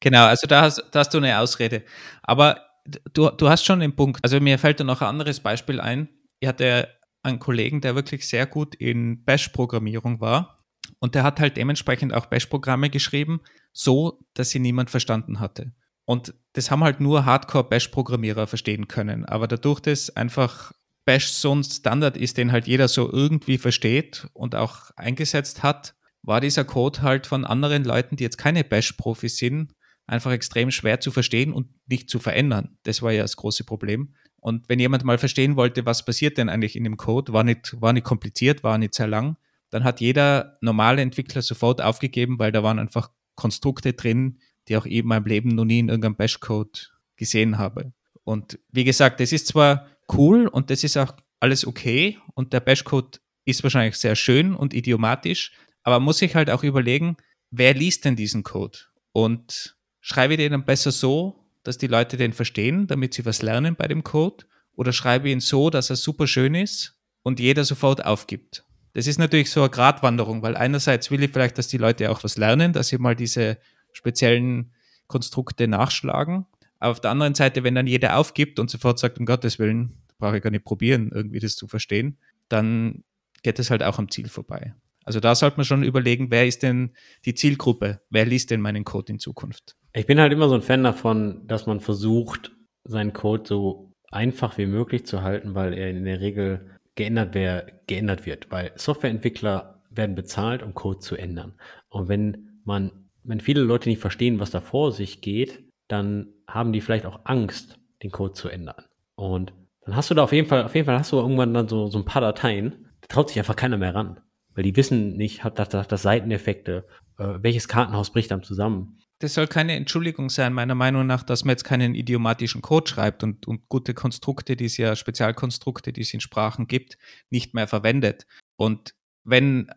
Genau, also da hast, da hast du eine Ausrede. Aber du, du hast schon den Punkt. Also mir fällt da noch ein anderes Beispiel ein. Ich hatte einen Kollegen, der wirklich sehr gut in Bash-Programmierung war. Und der hat halt dementsprechend auch Bash-Programme geschrieben, so dass sie niemand verstanden hatte. Und das haben halt nur Hardcore-Bash-Programmierer verstehen können. Aber dadurch, dass einfach Bash so ein Standard ist, den halt jeder so irgendwie versteht und auch eingesetzt hat, war dieser Code halt von anderen Leuten, die jetzt keine Bash-Profis sind, einfach extrem schwer zu verstehen und nicht zu verändern. Das war ja das große Problem. Und wenn jemand mal verstehen wollte, was passiert denn eigentlich in dem Code, war nicht, war nicht kompliziert, war nicht sehr lang, dann hat jeder normale Entwickler sofort aufgegeben, weil da waren einfach Konstrukte drin, die auch eben meinem Leben noch nie in irgendeinem Bash-Code gesehen habe. Und wie gesagt, das ist zwar cool und das ist auch alles okay und der Bash-Code ist wahrscheinlich sehr schön und idiomatisch, aber man muss sich halt auch überlegen, wer liest denn diesen Code? Und Schreibe ich den dann besser so, dass die Leute den verstehen, damit sie was lernen bei dem Code? Oder schreibe ich ihn so, dass er super schön ist und jeder sofort aufgibt? Das ist natürlich so eine Gratwanderung, weil einerseits will ich vielleicht, dass die Leute auch was lernen, dass sie mal diese speziellen Konstrukte nachschlagen. Aber auf der anderen Seite, wenn dann jeder aufgibt und sofort sagt, um Gottes Willen, brauche ich gar nicht probieren, irgendwie das zu verstehen, dann geht es halt auch am Ziel vorbei. Also da sollte man schon überlegen, wer ist denn die Zielgruppe? Wer liest denn meinen Code in Zukunft? Ich bin halt immer so ein Fan davon, dass man versucht, seinen Code so einfach wie möglich zu halten, weil er in der Regel geändert, wär, geändert wird. Weil Softwareentwickler werden bezahlt, um Code zu ändern. Und wenn man, wenn viele Leute nicht verstehen, was da vor sich geht, dann haben die vielleicht auch Angst, den Code zu ändern. Und dann hast du da auf jeden Fall, auf jeden Fall hast du irgendwann dann so, so ein paar Dateien, da traut sich einfach keiner mehr ran. Weil die wissen nicht, hat das, das, das Seiteneffekte, äh, welches Kartenhaus bricht dann zusammen. Das soll keine Entschuldigung sein, meiner Meinung nach, dass man jetzt keinen idiomatischen Code schreibt und, und gute Konstrukte, die es ja Spezialkonstrukte, die es in Sprachen gibt, nicht mehr verwendet. Und wenn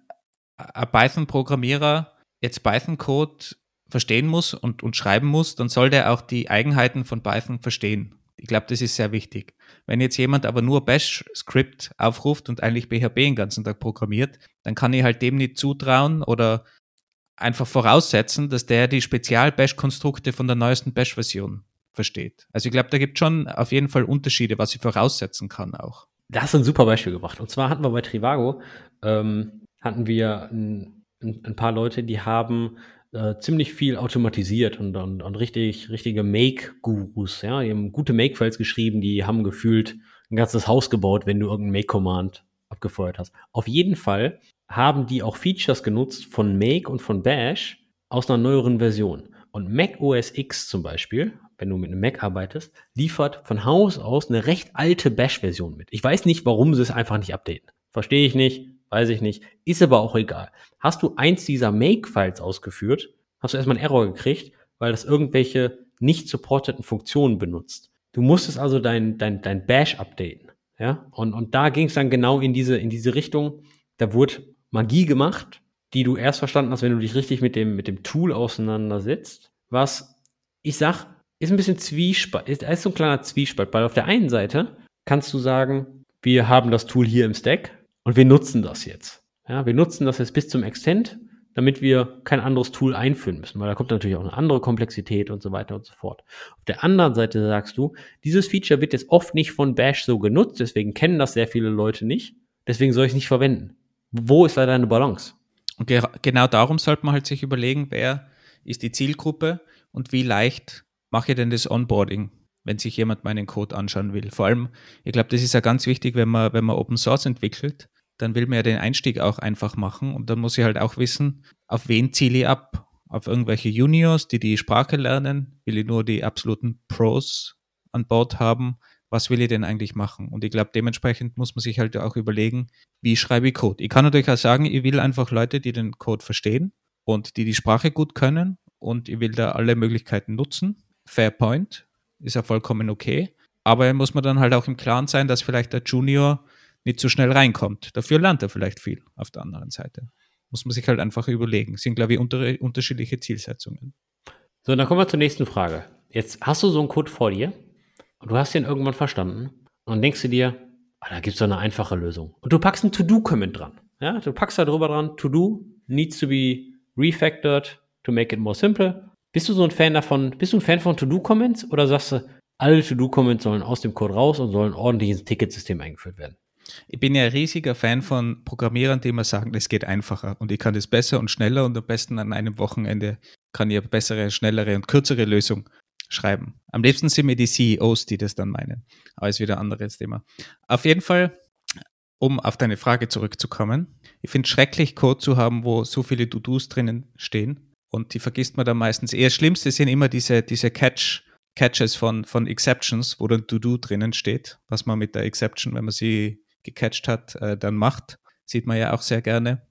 ein Python-Programmierer jetzt Python-Code verstehen muss und, und schreiben muss, dann soll der auch die Eigenheiten von Python verstehen. Ich glaube, das ist sehr wichtig. Wenn jetzt jemand aber nur Bash-Script aufruft und eigentlich PHP den ganzen Tag programmiert, dann kann ich halt dem nicht zutrauen oder einfach voraussetzen, dass der die Spezial-Bash-Konstrukte von der neuesten Bash-Version versteht. Also ich glaube, da gibt es schon auf jeden Fall Unterschiede, was ich voraussetzen kann auch. Da hast ein super Beispiel gebracht. Und zwar hatten wir bei Trivago, ähm, hatten wir ein, ein, paar Leute, die haben äh, ziemlich viel automatisiert und, und, und richtig, richtige Make-Gurus, ja, die haben gute Make-Files geschrieben, die haben gefühlt ein ganzes Haus gebaut, wenn du irgendein Make-Command abgefeuert hast. Auf jeden Fall haben die auch Features genutzt von Make und von Bash aus einer neueren Version. Und Mac OS X zum Beispiel, wenn du mit einem Mac arbeitest, liefert von Haus aus eine recht alte Bash-Version mit. Ich weiß nicht, warum sie es einfach nicht updaten. Verstehe ich nicht, weiß ich nicht, ist aber auch egal. Hast du eins dieser Make-Files ausgeführt, hast du erstmal einen Error gekriegt, weil das irgendwelche nicht supporteten Funktionen benutzt. Du musstest also dein, dein, dein Bash updaten. Ja, und, und da ging es dann genau in diese, in diese Richtung. Da wurde Magie gemacht, die du erst verstanden hast, wenn du dich richtig mit dem, mit dem Tool auseinandersetzt. Was ich sag, ist ein bisschen Zwiespalt, ist, ist so ein kleiner Zwiespalt, weil auf der einen Seite kannst du sagen, wir haben das Tool hier im Stack und wir nutzen das jetzt. Ja, wir nutzen das jetzt bis zum Extent, damit wir kein anderes Tool einführen müssen, weil da kommt natürlich auch eine andere Komplexität und so weiter und so fort. Auf der anderen Seite sagst du, dieses Feature wird jetzt oft nicht von Bash so genutzt, deswegen kennen das sehr viele Leute nicht, deswegen soll ich es nicht verwenden. Wo ist da deine Balance? Und ge genau darum sollte man halt sich überlegen, wer ist die Zielgruppe und wie leicht mache ich denn das Onboarding, wenn sich jemand meinen Code anschauen will. Vor allem, ich glaube, das ist ja ganz wichtig, wenn man, wenn man Open Source entwickelt, dann will man ja den Einstieg auch einfach machen und dann muss ich halt auch wissen, auf wen ziele ich ab? Auf irgendwelche Juniors, die die Sprache lernen? Will ich nur die absoluten Pros an Bord haben? Was will ich denn eigentlich machen? Und ich glaube, dementsprechend muss man sich halt auch überlegen, wie schreibe ich Code. Ich kann natürlich auch sagen, ich will einfach Leute, die den Code verstehen und die die Sprache gut können und ich will da alle Möglichkeiten nutzen. Fair point, ist ja vollkommen okay. Aber muss man dann halt auch im Klaren sein, dass vielleicht der Junior nicht so schnell reinkommt. Dafür lernt er vielleicht viel auf der anderen Seite. Muss man sich halt einfach überlegen. Das sind, glaube ich, unter, unterschiedliche Zielsetzungen. So, dann kommen wir zur nächsten Frage. Jetzt hast du so einen Code vor dir du hast den irgendwann verstanden und denkst du dir, ah, da gibt es doch eine einfache Lösung. Und du packst ein To-Do-Comment dran. Ja, du packst da drüber dran, To-Do needs to be refactored to make it more simple. Bist du so ein Fan davon, bist du ein Fan von To-Do-Comments oder sagst du, alle To-Do-Comments sollen aus dem Code raus und sollen ordentlich ins Ticketsystem eingeführt werden? Ich bin ja ein riesiger Fan von Programmierern, die immer sagen, es geht einfacher und ich kann das besser und schneller und am besten an einem Wochenende kann ich eine bessere, schnellere und kürzere Lösung schreiben. Am liebsten sind mir die CEOs, die das dann meinen. Aber ist wieder ein anderes Thema. Auf jeden Fall, um auf deine Frage zurückzukommen. Ich finde es schrecklich, Code zu haben, wo so viele To-Dos drinnen stehen. Und die vergisst man dann meistens. Eher Schlimmste sind immer diese, diese Catch, Catches von, von Exceptions, wo dann To-Do drinnen steht, was man mit der Exception, wenn man sie gecatcht hat, äh, dann macht. Sieht man ja auch sehr gerne.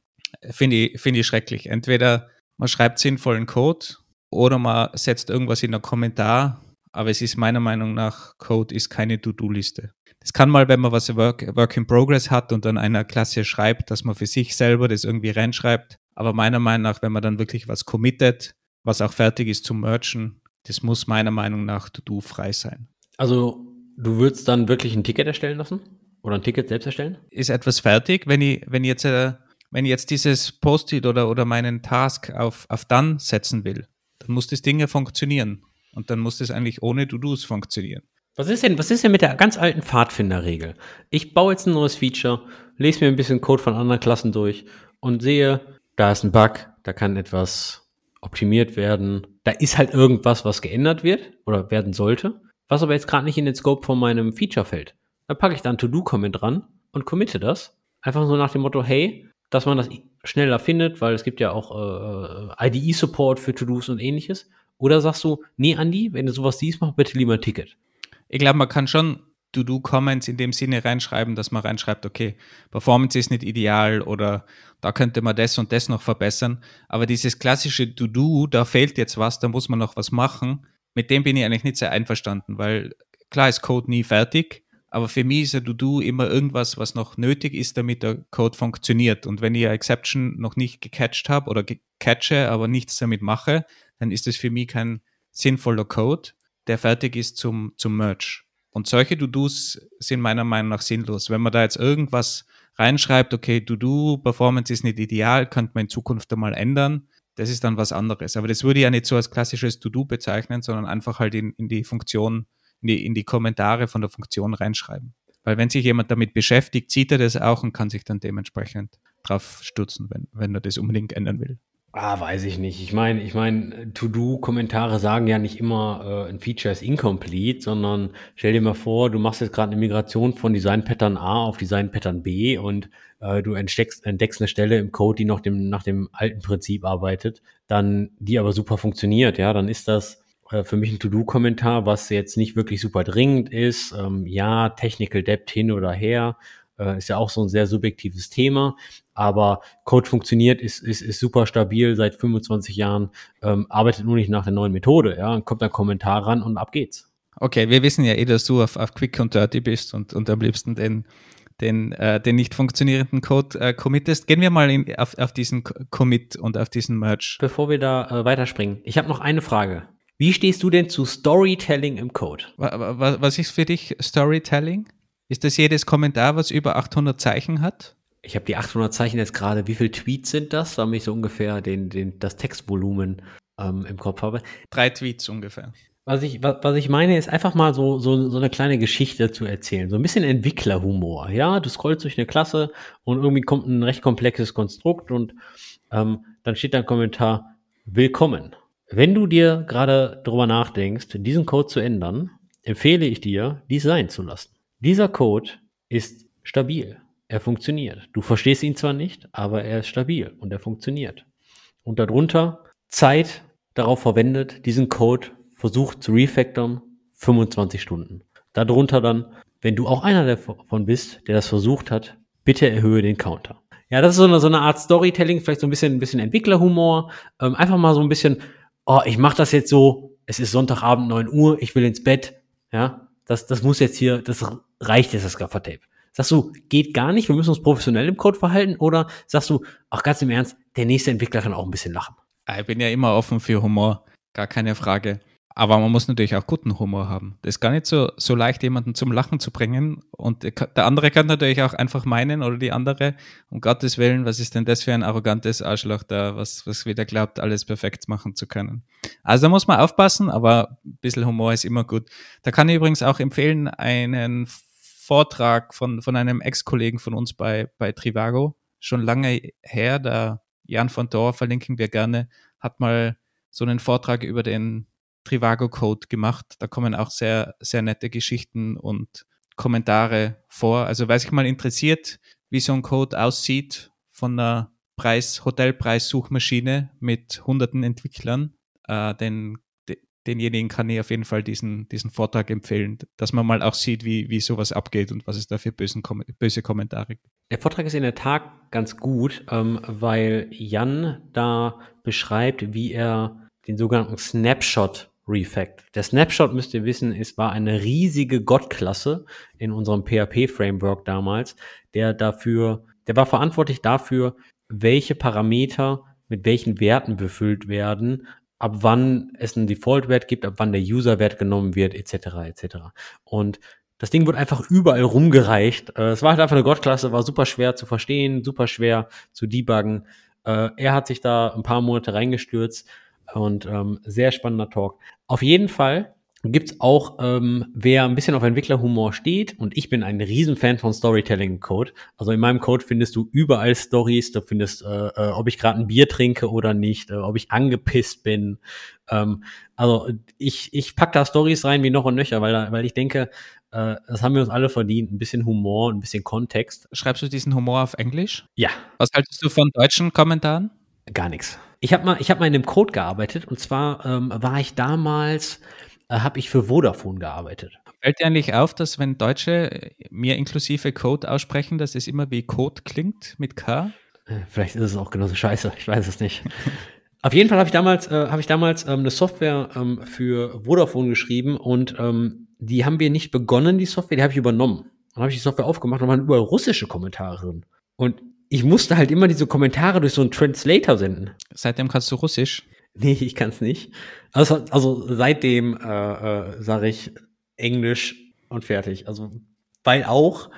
Finde ich, find ich schrecklich. Entweder man schreibt sinnvollen Code oder man setzt irgendwas in einen Kommentar, aber es ist meiner Meinung nach, Code ist keine To-Do-Liste. Das kann mal, wenn man was Work, Work in Progress hat und dann einer Klasse schreibt, dass man für sich selber das irgendwie reinschreibt. Aber meiner Meinung nach, wenn man dann wirklich was committet, was auch fertig ist zum Merchen, das muss meiner Meinung nach To-Do-frei sein. Also du würdest dann wirklich ein Ticket erstellen lassen? Oder ein Ticket selbst erstellen? Ist etwas fertig, wenn ich, wenn ich jetzt, äh, wenn ich jetzt dieses Post-it oder, oder meinen Task auf, auf Done setzen will, dann muss das Ding ja funktionieren. Und dann muss das eigentlich ohne To-Dos funktionieren. Was ist denn, was ist denn mit der ganz alten Pfadfinderregel? Ich baue jetzt ein neues Feature, lese mir ein bisschen Code von anderen Klassen durch und sehe, da ist ein Bug, da kann etwas optimiert werden. Da ist halt irgendwas, was geändert wird oder werden sollte, was aber jetzt gerade nicht in den Scope von meinem Feature fällt. Da packe ich dann To-Do-Comment dran und committe das. Einfach so nach dem Motto, hey, dass man das schneller findet, weil es gibt ja auch äh, IDE-Support für To-Dos und ähnliches. Oder sagst du, nee, Andi, wenn du sowas siehst, mach bitte lieber ein Ticket. Ich glaube, man kann schon To-Do-Comments in dem Sinne reinschreiben, dass man reinschreibt, okay, Performance ist nicht ideal oder da könnte man das und das noch verbessern. Aber dieses klassische To-Do, da fehlt jetzt was, da muss man noch was machen, mit dem bin ich eigentlich nicht sehr einverstanden, weil klar ist Code nie fertig, aber für mich ist ein To-Do immer irgendwas, was noch nötig ist, damit der Code funktioniert. Und wenn ich eine Exception noch nicht gecatcht habe oder catche, aber nichts damit mache, dann ist es für mich kein sinnvoller Code der fertig ist zum, zum Merch. Und solche To-Dos sind meiner Meinung nach sinnlos. Wenn man da jetzt irgendwas reinschreibt, okay, To-Do, Performance ist nicht ideal, könnte man in Zukunft einmal ändern, das ist dann was anderes. Aber das würde ich ja nicht so als klassisches To-Do bezeichnen, sondern einfach halt in, in die Funktion, in die, in die Kommentare von der Funktion reinschreiben. Weil wenn sich jemand damit beschäftigt, sieht er das auch und kann sich dann dementsprechend drauf stürzen, wenn, wenn er das unbedingt ändern will. Ah, weiß ich nicht. Ich meine, ich meine, To-Do-Kommentare sagen ja nicht immer, äh, ein Feature ist incomplete, sondern stell dir mal vor, du machst jetzt gerade eine Migration von Design-Pattern A auf Design-Pattern B und äh, du entdeckst, entdeckst eine Stelle im Code, die noch dem, nach dem alten Prinzip arbeitet, dann die aber super funktioniert, ja, dann ist das äh, für mich ein To-Do-Kommentar, was jetzt nicht wirklich super dringend ist. Ähm, ja, Technical Debt hin oder her, äh, ist ja auch so ein sehr subjektives Thema. Aber Code funktioniert, ist, ist, ist super stabil seit 25 Jahren, ähm, arbeitet nur nicht nach der neuen Methode. Ja, und kommt ein Kommentar ran und ab geht's. Okay, wir wissen ja eh, dass du auf, auf Quick und Dirty bist und, und am liebsten den, den, äh, den nicht funktionierenden Code äh, committest. Gehen wir mal in, auf, auf diesen Commit und auf diesen Merge. Bevor wir da äh, weiterspringen, ich habe noch eine Frage. Wie stehst du denn zu Storytelling im Code? Was, ist für dich Storytelling? Ist das jedes Kommentar, was über 800 Zeichen hat? Ich habe die 800 Zeichen jetzt gerade. Wie viele Tweets sind das, damit ich so ungefähr den, den, das Textvolumen ähm, im Kopf habe? Drei Tweets ungefähr. Was ich, was, was ich meine, ist einfach mal so, so, so eine kleine Geschichte zu erzählen. So ein bisschen Entwicklerhumor. Ja, du scrollst durch eine Klasse und irgendwie kommt ein recht komplexes Konstrukt und ähm, dann steht da ein Kommentar, willkommen. Wenn du dir gerade drüber nachdenkst, diesen Code zu ändern, empfehle ich dir, dies sein zu lassen. Dieser Code ist stabil. Er funktioniert. Du verstehst ihn zwar nicht, aber er ist stabil und er funktioniert. Und darunter Zeit darauf verwendet, diesen Code versucht zu refactoren, 25 Stunden. Darunter dann, wenn du auch einer davon bist, der das versucht hat, bitte erhöhe den Counter. Ja, das ist so eine, so eine Art Storytelling, vielleicht so ein bisschen, ein bisschen Entwicklerhumor. Ähm, einfach mal so ein bisschen, oh, ich mache das jetzt so, es ist Sonntagabend 9 Uhr, ich will ins Bett. Ja, das, das muss jetzt hier, das reicht jetzt das Gaffertape. Sagst du, geht gar nicht, wir müssen uns professionell im Code verhalten? Oder sagst du, ach ganz im Ernst, der nächste Entwickler kann auch ein bisschen lachen? Ich bin ja immer offen für Humor, gar keine Frage. Aber man muss natürlich auch guten Humor haben. Das ist gar nicht so, so leicht, jemanden zum Lachen zu bringen. Und der andere kann natürlich auch einfach meinen oder die andere, um Gottes Willen, was ist denn das für ein arrogantes Arschloch da, was, was wieder glaubt, alles perfekt machen zu können. Also da muss man aufpassen, aber ein bisschen Humor ist immer gut. Da kann ich übrigens auch empfehlen, einen Vortrag von, von einem Ex-Kollegen von uns bei, bei Trivago, schon lange her, der Jan von Dor, verlinken wir gerne, hat mal so einen Vortrag über den Trivago Code gemacht. Da kommen auch sehr, sehr nette Geschichten und Kommentare vor. Also wer sich mal interessiert, wie so ein Code aussieht von einer Preis, Hotelpreissuchmaschine mit hunderten Entwicklern, äh, den, denjenigen kann ich auf jeden Fall diesen, diesen Vortrag empfehlen, dass man mal auch sieht, wie, wie sowas abgeht und was es da für bösen, böse Kommentare gibt. Der Vortrag ist in der Tat ganz gut, ähm, weil Jan da beschreibt, wie er den sogenannten Snapshot Refact. Der Snapshot, müsst ihr wissen, ist, war eine riesige Gottklasse in unserem PHP-Framework damals, der dafür, der war verantwortlich dafür, welche Parameter mit welchen Werten befüllt werden, ab wann es einen Default-Wert gibt, ab wann der User-Wert genommen wird, etc. etc. Und das Ding wird einfach überall rumgereicht. Äh, es war halt einfach eine Gottklasse, war super schwer zu verstehen, super schwer zu debuggen. Äh, er hat sich da ein paar Monate reingestürzt Und ähm, sehr spannender Talk. Auf jeden Fall gibt's auch, ähm, wer ein bisschen auf Entwicklerhumor steht, und ich bin ein Riesenfan von Storytelling Code. Also in meinem Code findest du überall Stories, du findest, äh, äh, ob ich gerade ein Bier trinke oder nicht, äh, ob ich angepisst bin. Ähm, also ich, ich pack da Stories rein wie noch und nöcher, weil, weil ich denke, äh, das haben wir uns alle verdient. Ein bisschen Humor, ein bisschen Kontext. Schreibst du diesen Humor auf Englisch? Ja. Was haltest du von deutschen Kommentaren? Gar nichts. Ich habe mal, ich habe mal in dem Code gearbeitet und zwar ähm, war ich damals äh, habe ich für Vodafone gearbeitet. Fällt dir eigentlich auf, dass wenn Deutsche äh, mir inklusive Code aussprechen, dass es immer wie Code klingt mit K? Äh, vielleicht ist es auch genauso scheiße, ich weiß es nicht. Auf jeden Fall habe ich damals, äh, hab ich damals ähm, eine Software ähm, für Vodafone geschrieben und ähm, die haben wir nicht begonnen, die Software, die habe ich übernommen. Dann habe ich die Software aufgemacht und waren überall russische Kommentare drin. Und ich musste halt immer diese Kommentare durch so einen Translator senden. Seitdem kannst du Russisch? Nee, ich kann es nicht. Also, also seitdem äh, äh, sage ich Englisch und fertig. Also, weil auch,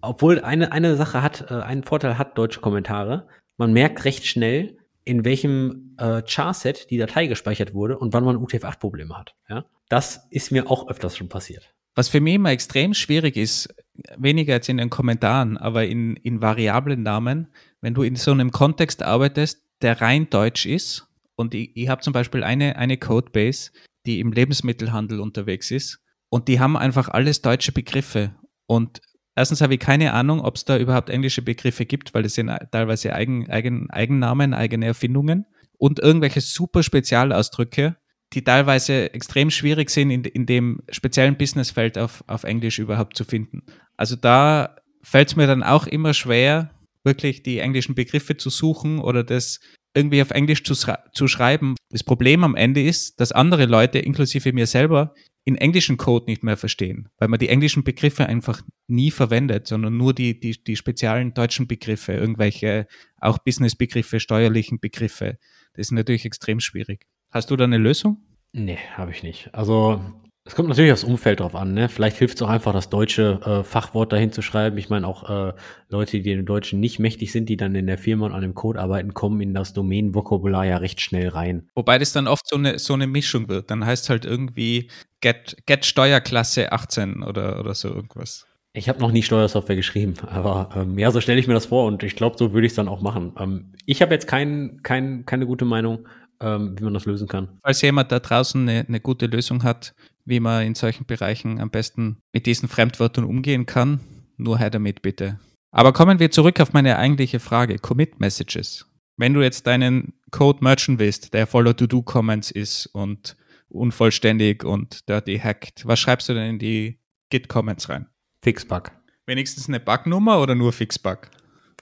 obwohl eine, eine Sache hat, äh, einen Vorteil hat deutsche Kommentare, man merkt recht schnell, in welchem äh, Charset die Datei gespeichert wurde und wann man UTF-8-Probleme hat. Ja? Das ist mir auch öfters schon passiert. Was für mich immer extrem schwierig ist, weniger jetzt in den Kommentaren, aber in, in variablen Namen, wenn du in so einem Kontext arbeitest, der rein deutsch ist und ich, ich habe zum Beispiel eine, eine Codebase, die im Lebensmittelhandel unterwegs ist. Und die haben einfach alles deutsche Begriffe. Und erstens habe ich keine Ahnung, ob es da überhaupt englische Begriffe gibt, weil das sind teilweise Eigen, Eigen, Eigennamen, eigene Erfindungen und irgendwelche super Spezialausdrücke, die teilweise extrem schwierig sind, in, in dem speziellen Businessfeld auf, auf Englisch überhaupt zu finden. Also da fällt es mir dann auch immer schwer, wirklich die englischen Begriffe zu suchen oder das irgendwie auf Englisch zu, zu schreiben. Das Problem am Ende ist, dass andere Leute, inklusive mir selber, in englischen Code nicht mehr verstehen, weil man die englischen Begriffe einfach nie verwendet, sondern nur die, die, die speziellen deutschen Begriffe, irgendwelche auch Business-Begriffe, steuerlichen Begriffe. Das ist natürlich extrem schwierig. Hast du da eine Lösung? Nee, habe ich nicht. Also es kommt natürlich aufs Umfeld drauf an. Ne? Vielleicht hilft es auch einfach, das deutsche äh, Fachwort dahin zu schreiben. Ich meine, auch äh, Leute, die im Deutschen nicht mächtig sind, die dann in der Firma und an dem Code arbeiten, kommen in das Domänenvokabular ja recht schnell rein. Wobei das dann oft so eine, so eine Mischung wird. Dann heißt es halt irgendwie Get, Get Steuerklasse 18 oder, oder so irgendwas. Ich habe noch nie Steuersoftware geschrieben, <laughs> aber ähm, ja, so stelle ich mir das vor und ich glaube, so würde ich es dann auch machen. Ähm, ich habe jetzt kein, kein, keine gute Meinung, ähm, wie man das lösen kann. Falls jemand da draußen eine, eine gute Lösung hat, wie man in solchen Bereichen am besten mit diesen Fremdwörtern umgehen kann. Nur her damit bitte. Aber kommen wir zurück auf meine eigentliche Frage, Commit Messages. Wenn du jetzt deinen Code merchen willst, der voller To-Do-Comments ist und unvollständig und dirty hacked, was schreibst du denn in die Git-Comments rein? Fixbug. Wenigstens eine Bugnummer oder nur Fixbug?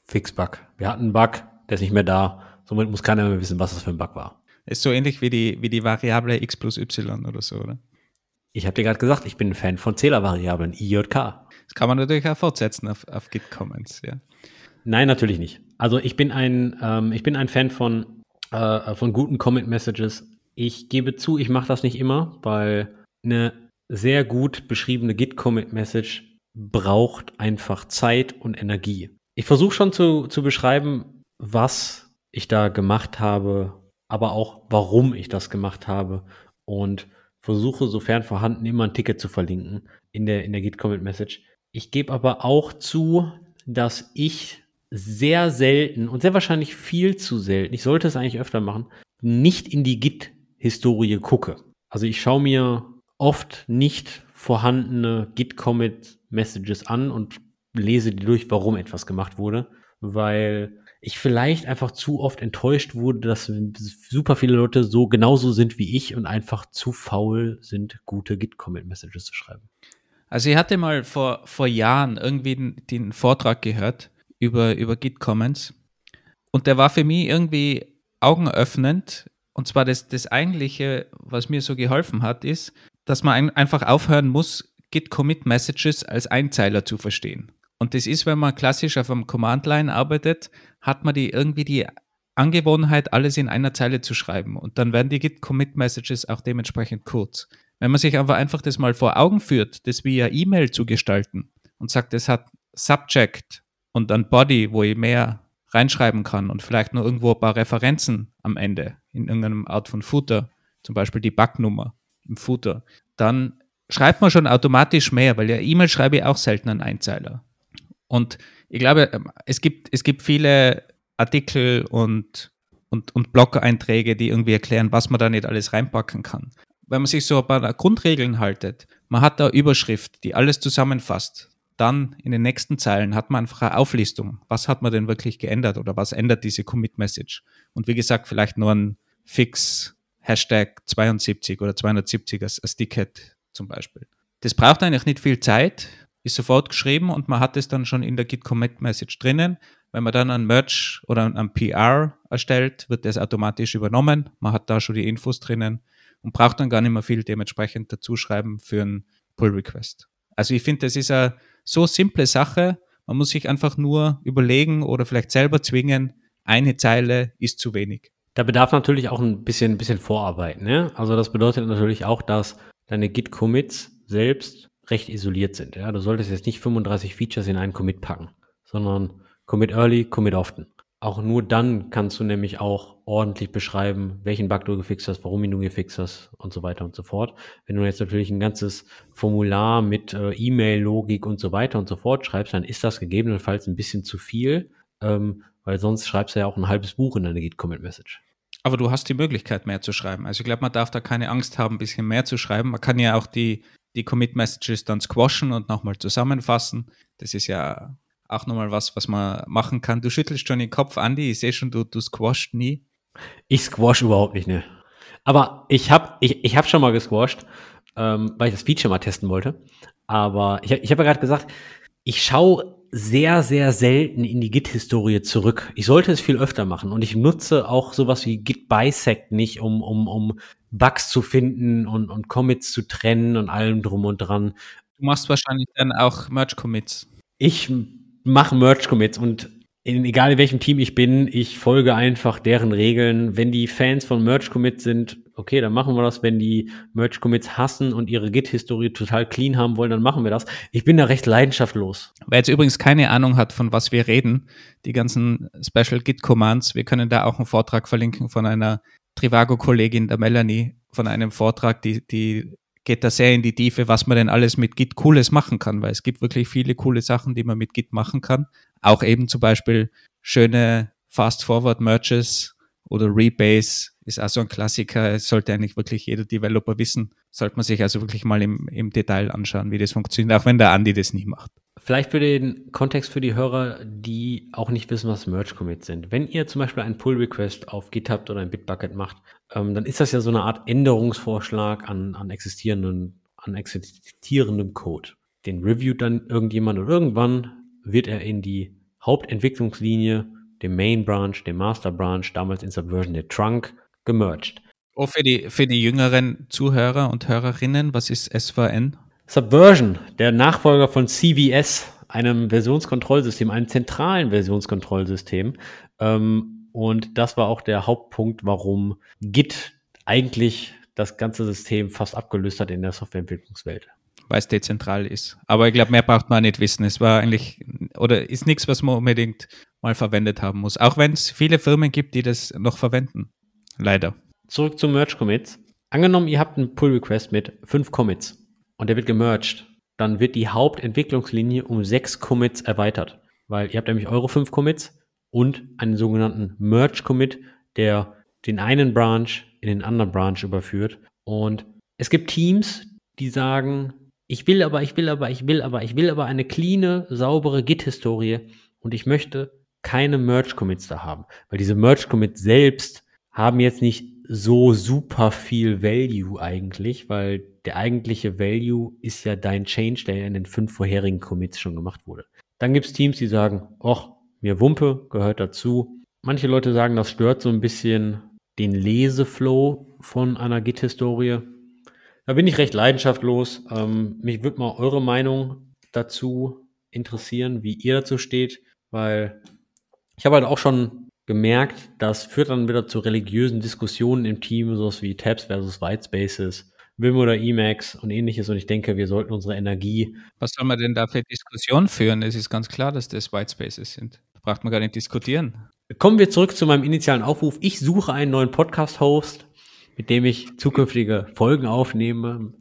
Fixbug. Wir hatten einen Bug, der ist nicht mehr da. Somit muss keiner mehr wissen, was das für ein Bug war. Ist so ähnlich wie die, wie die Variable x plus y oder so, oder? Ich habe dir gerade gesagt, ich bin ein Fan von Zählervariablen, IJK. Das kann man natürlich auch fortsetzen auf, auf Git Comments, ja. Nein, natürlich nicht. Also ich bin ein, ähm, ich bin ein Fan von, äh, von guten Comment Messages. Ich gebe zu, ich mache das nicht immer, weil eine sehr gut beschriebene Git Commit Message braucht einfach Zeit und Energie. Ich versuche schon zu, zu beschreiben, was ich da gemacht habe, aber auch warum ich das gemacht habe und versuche, sofern vorhanden, immer ein Ticket zu verlinken in der, in der Git Commit Message. Ich gebe aber auch zu, dass ich sehr selten und sehr wahrscheinlich viel zu selten, ich sollte es eigentlich öfter machen, nicht in die Git-Historie gucke. Also ich schaue mir oft nicht vorhandene Git-Commit-Messages an und lese die durch, warum etwas gemacht wurde, weil ich vielleicht einfach zu oft enttäuscht wurde, dass super viele Leute so genauso sind wie ich und einfach zu faul sind, gute Git-Commit-Messages zu schreiben. Also ich hatte mal vor, vor Jahren irgendwie den, den Vortrag gehört über, über Git-Comments und der war für mich irgendwie augenöffnend. Und zwar das, das eigentliche, was mir so geholfen hat, ist, dass man ein, einfach aufhören muss, Git-Commit-Messages als Einzeiler zu verstehen. Und das ist, wenn man klassisch auf einem Command-Line arbeitet, hat man die irgendwie die Angewohnheit, alles in einer Zeile zu schreiben. Und dann werden die Git-Commit-Messages auch dementsprechend kurz. Wenn man sich aber einfach das mal vor Augen führt, das via E-Mail zu gestalten und sagt, es hat Subject und dann Body, wo ich mehr reinschreiben kann und vielleicht nur irgendwo ein paar Referenzen am Ende, in irgendeinem Art von Footer, zum Beispiel die Backnummer im Footer, dann schreibt man schon automatisch mehr, weil ja E-Mail schreibe ich auch selten einen Einzeiler. Und ich glaube, es gibt, es gibt viele Artikel und, und, und Blog-Einträge, die irgendwie erklären, was man da nicht alles reinpacken kann. Wenn man sich so ein paar Grundregeln haltet, man hat da Überschrift, die alles zusammenfasst, dann in den nächsten Zeilen hat man einfach eine Auflistung. Was hat man denn wirklich geändert oder was ändert diese Commit-Message? Und wie gesagt, vielleicht nur ein Fix Hashtag 72 oder 270 als, als Ticket zum Beispiel. Das braucht eigentlich nicht viel Zeit, ist sofort geschrieben und man hat es dann schon in der Git Commit Message drinnen. Wenn man dann ein Merch oder ein PR erstellt, wird das automatisch übernommen. Man hat da schon die Infos drinnen und braucht dann gar nicht mehr viel dementsprechend dazu schreiben für einen Pull Request. Also ich finde, das ist eine so simple Sache. Man muss sich einfach nur überlegen oder vielleicht selber zwingen, eine Zeile ist zu wenig. Da bedarf natürlich auch ein bisschen, bisschen Vorarbeit. Ne? Also das bedeutet natürlich auch, dass deine Git-Commits selbst recht isoliert sind. Ja? Du solltest jetzt nicht 35 Features in einen Commit packen, sondern Commit early, Commit often. Auch nur dann kannst du nämlich auch ordentlich beschreiben, welchen Bug du gefixt hast, warum ihn du gefixt hast und so weiter und so fort. Wenn du jetzt natürlich ein ganzes Formular mit äh, E-Mail-Logik und so weiter und so fort schreibst, dann ist das gegebenenfalls ein bisschen zu viel, ähm, weil sonst schreibst du ja auch ein halbes Buch in deine Git-Commit-Message. Aber du hast die Möglichkeit, mehr zu schreiben. Also ich glaube, man darf da keine Angst haben, ein bisschen mehr zu schreiben. Man kann ja auch die, die Commit-Messages dann squashen und nochmal zusammenfassen. Das ist ja auch nochmal was, was man machen kann. Du schüttelst schon den Kopf, Andi. Ich sehe schon, du, du squasht nie. Ich squash überhaupt nicht, ne. Aber ich habe ich, ich hab schon mal gesquasht, ähm, weil ich das Feature mal testen wollte. Aber ich, ich habe ja gerade gesagt, ich schaue sehr, sehr selten in die Git-Historie zurück. Ich sollte es viel öfter machen und ich nutze auch sowas wie Git Bisect nicht, um, um, um Bugs zu finden und, und Commits zu trennen und allem drum und dran. Du machst wahrscheinlich dann auch Merge-Commits. Ich mache Merge-Commits und in, egal in welchem Team ich bin, ich folge einfach deren Regeln. Wenn die Fans von Merge Commits sind, okay, dann machen wir das. Wenn die Merge Commits hassen und ihre Git-Historie total clean haben wollen, dann machen wir das. Ich bin da recht leidenschaftlos. Wer jetzt übrigens keine Ahnung hat, von was wir reden, die ganzen Special Git Commands, wir können da auch einen Vortrag verlinken von einer Trivago-Kollegin, der Melanie, von einem Vortrag, die, die geht da sehr in die Tiefe, was man denn alles mit Git Cooles machen kann, weil es gibt wirklich viele coole Sachen, die man mit Git machen kann. Auch eben zum Beispiel schöne Fast-Forward-Merges oder Rebase ist auch so ein Klassiker. Sollte eigentlich wirklich jeder Developer wissen. Sollte man sich also wirklich mal im, im Detail anschauen, wie das funktioniert, auch wenn der Andi das nie macht. Vielleicht für den Kontext für die Hörer, die auch nicht wissen, was Merge Commits sind. Wenn ihr zum Beispiel einen Pull Request auf GitHub oder ein Bitbucket macht, ähm, dann ist das ja so eine Art Änderungsvorschlag an, an existierenden, an existierendem Code. Den reviewt dann irgendjemand und irgendwann wird er in die Hauptentwicklungslinie, dem Main Branch, dem Master Branch, damals in Subversion der Trunk, gemerged. Oh, für die, für die jüngeren Zuhörer und Hörerinnen, was ist SVN? Subversion, der Nachfolger von CVS, einem Versionskontrollsystem, einem zentralen Versionskontrollsystem. Ähm, und das war auch der Hauptpunkt, warum Git eigentlich das ganze System fast abgelöst hat in der Softwareentwicklungswelt weil es dezentral ist. Aber ich glaube, mehr braucht man nicht wissen. Es war eigentlich, oder ist nichts, was man unbedingt mal verwendet haben muss. Auch wenn es viele Firmen gibt, die das noch verwenden. Leider. Zurück zu Merge Commits. Angenommen, ihr habt einen Pull Request mit fünf Commits und der wird gemerged. Dann wird die Hauptentwicklungslinie um sechs Commits erweitert. Weil ihr habt nämlich eure fünf Commits und einen sogenannten Merge Commit, der den einen Branch in den anderen Branch überführt. Und es gibt Teams, die sagen, ich will aber, ich will aber, ich will aber, ich will aber eine cleane, saubere Git-Historie und ich möchte keine Merge-Commits da haben. Weil diese Merge-Commits selbst haben jetzt nicht so super viel Value eigentlich, weil der eigentliche Value ist ja dein Change, der in den fünf vorherigen Commits schon gemacht wurde. Dann gibt es Teams, die sagen, ach, mir Wumpe gehört dazu. Manche Leute sagen, das stört so ein bisschen den Leseflow von einer Git-Historie. Da bin ich recht leidenschaftslos. Ähm, mich würde mal eure Meinung dazu interessieren, wie ihr dazu steht, weil ich habe halt auch schon gemerkt, das führt dann wieder zu religiösen Diskussionen im Team, sowas wie Tabs versus Whitespaces, Vim oder Emacs und ähnliches. Und ich denke, wir sollten unsere Energie. Was soll man denn da für Diskussionen führen? Es ist ganz klar, dass das Whitespaces sind. Da braucht man gar nicht diskutieren. kommen wir zurück zu meinem initialen Aufruf. Ich suche einen neuen Podcast-Host, mit dem ich zukünftige Folgen aufnehme.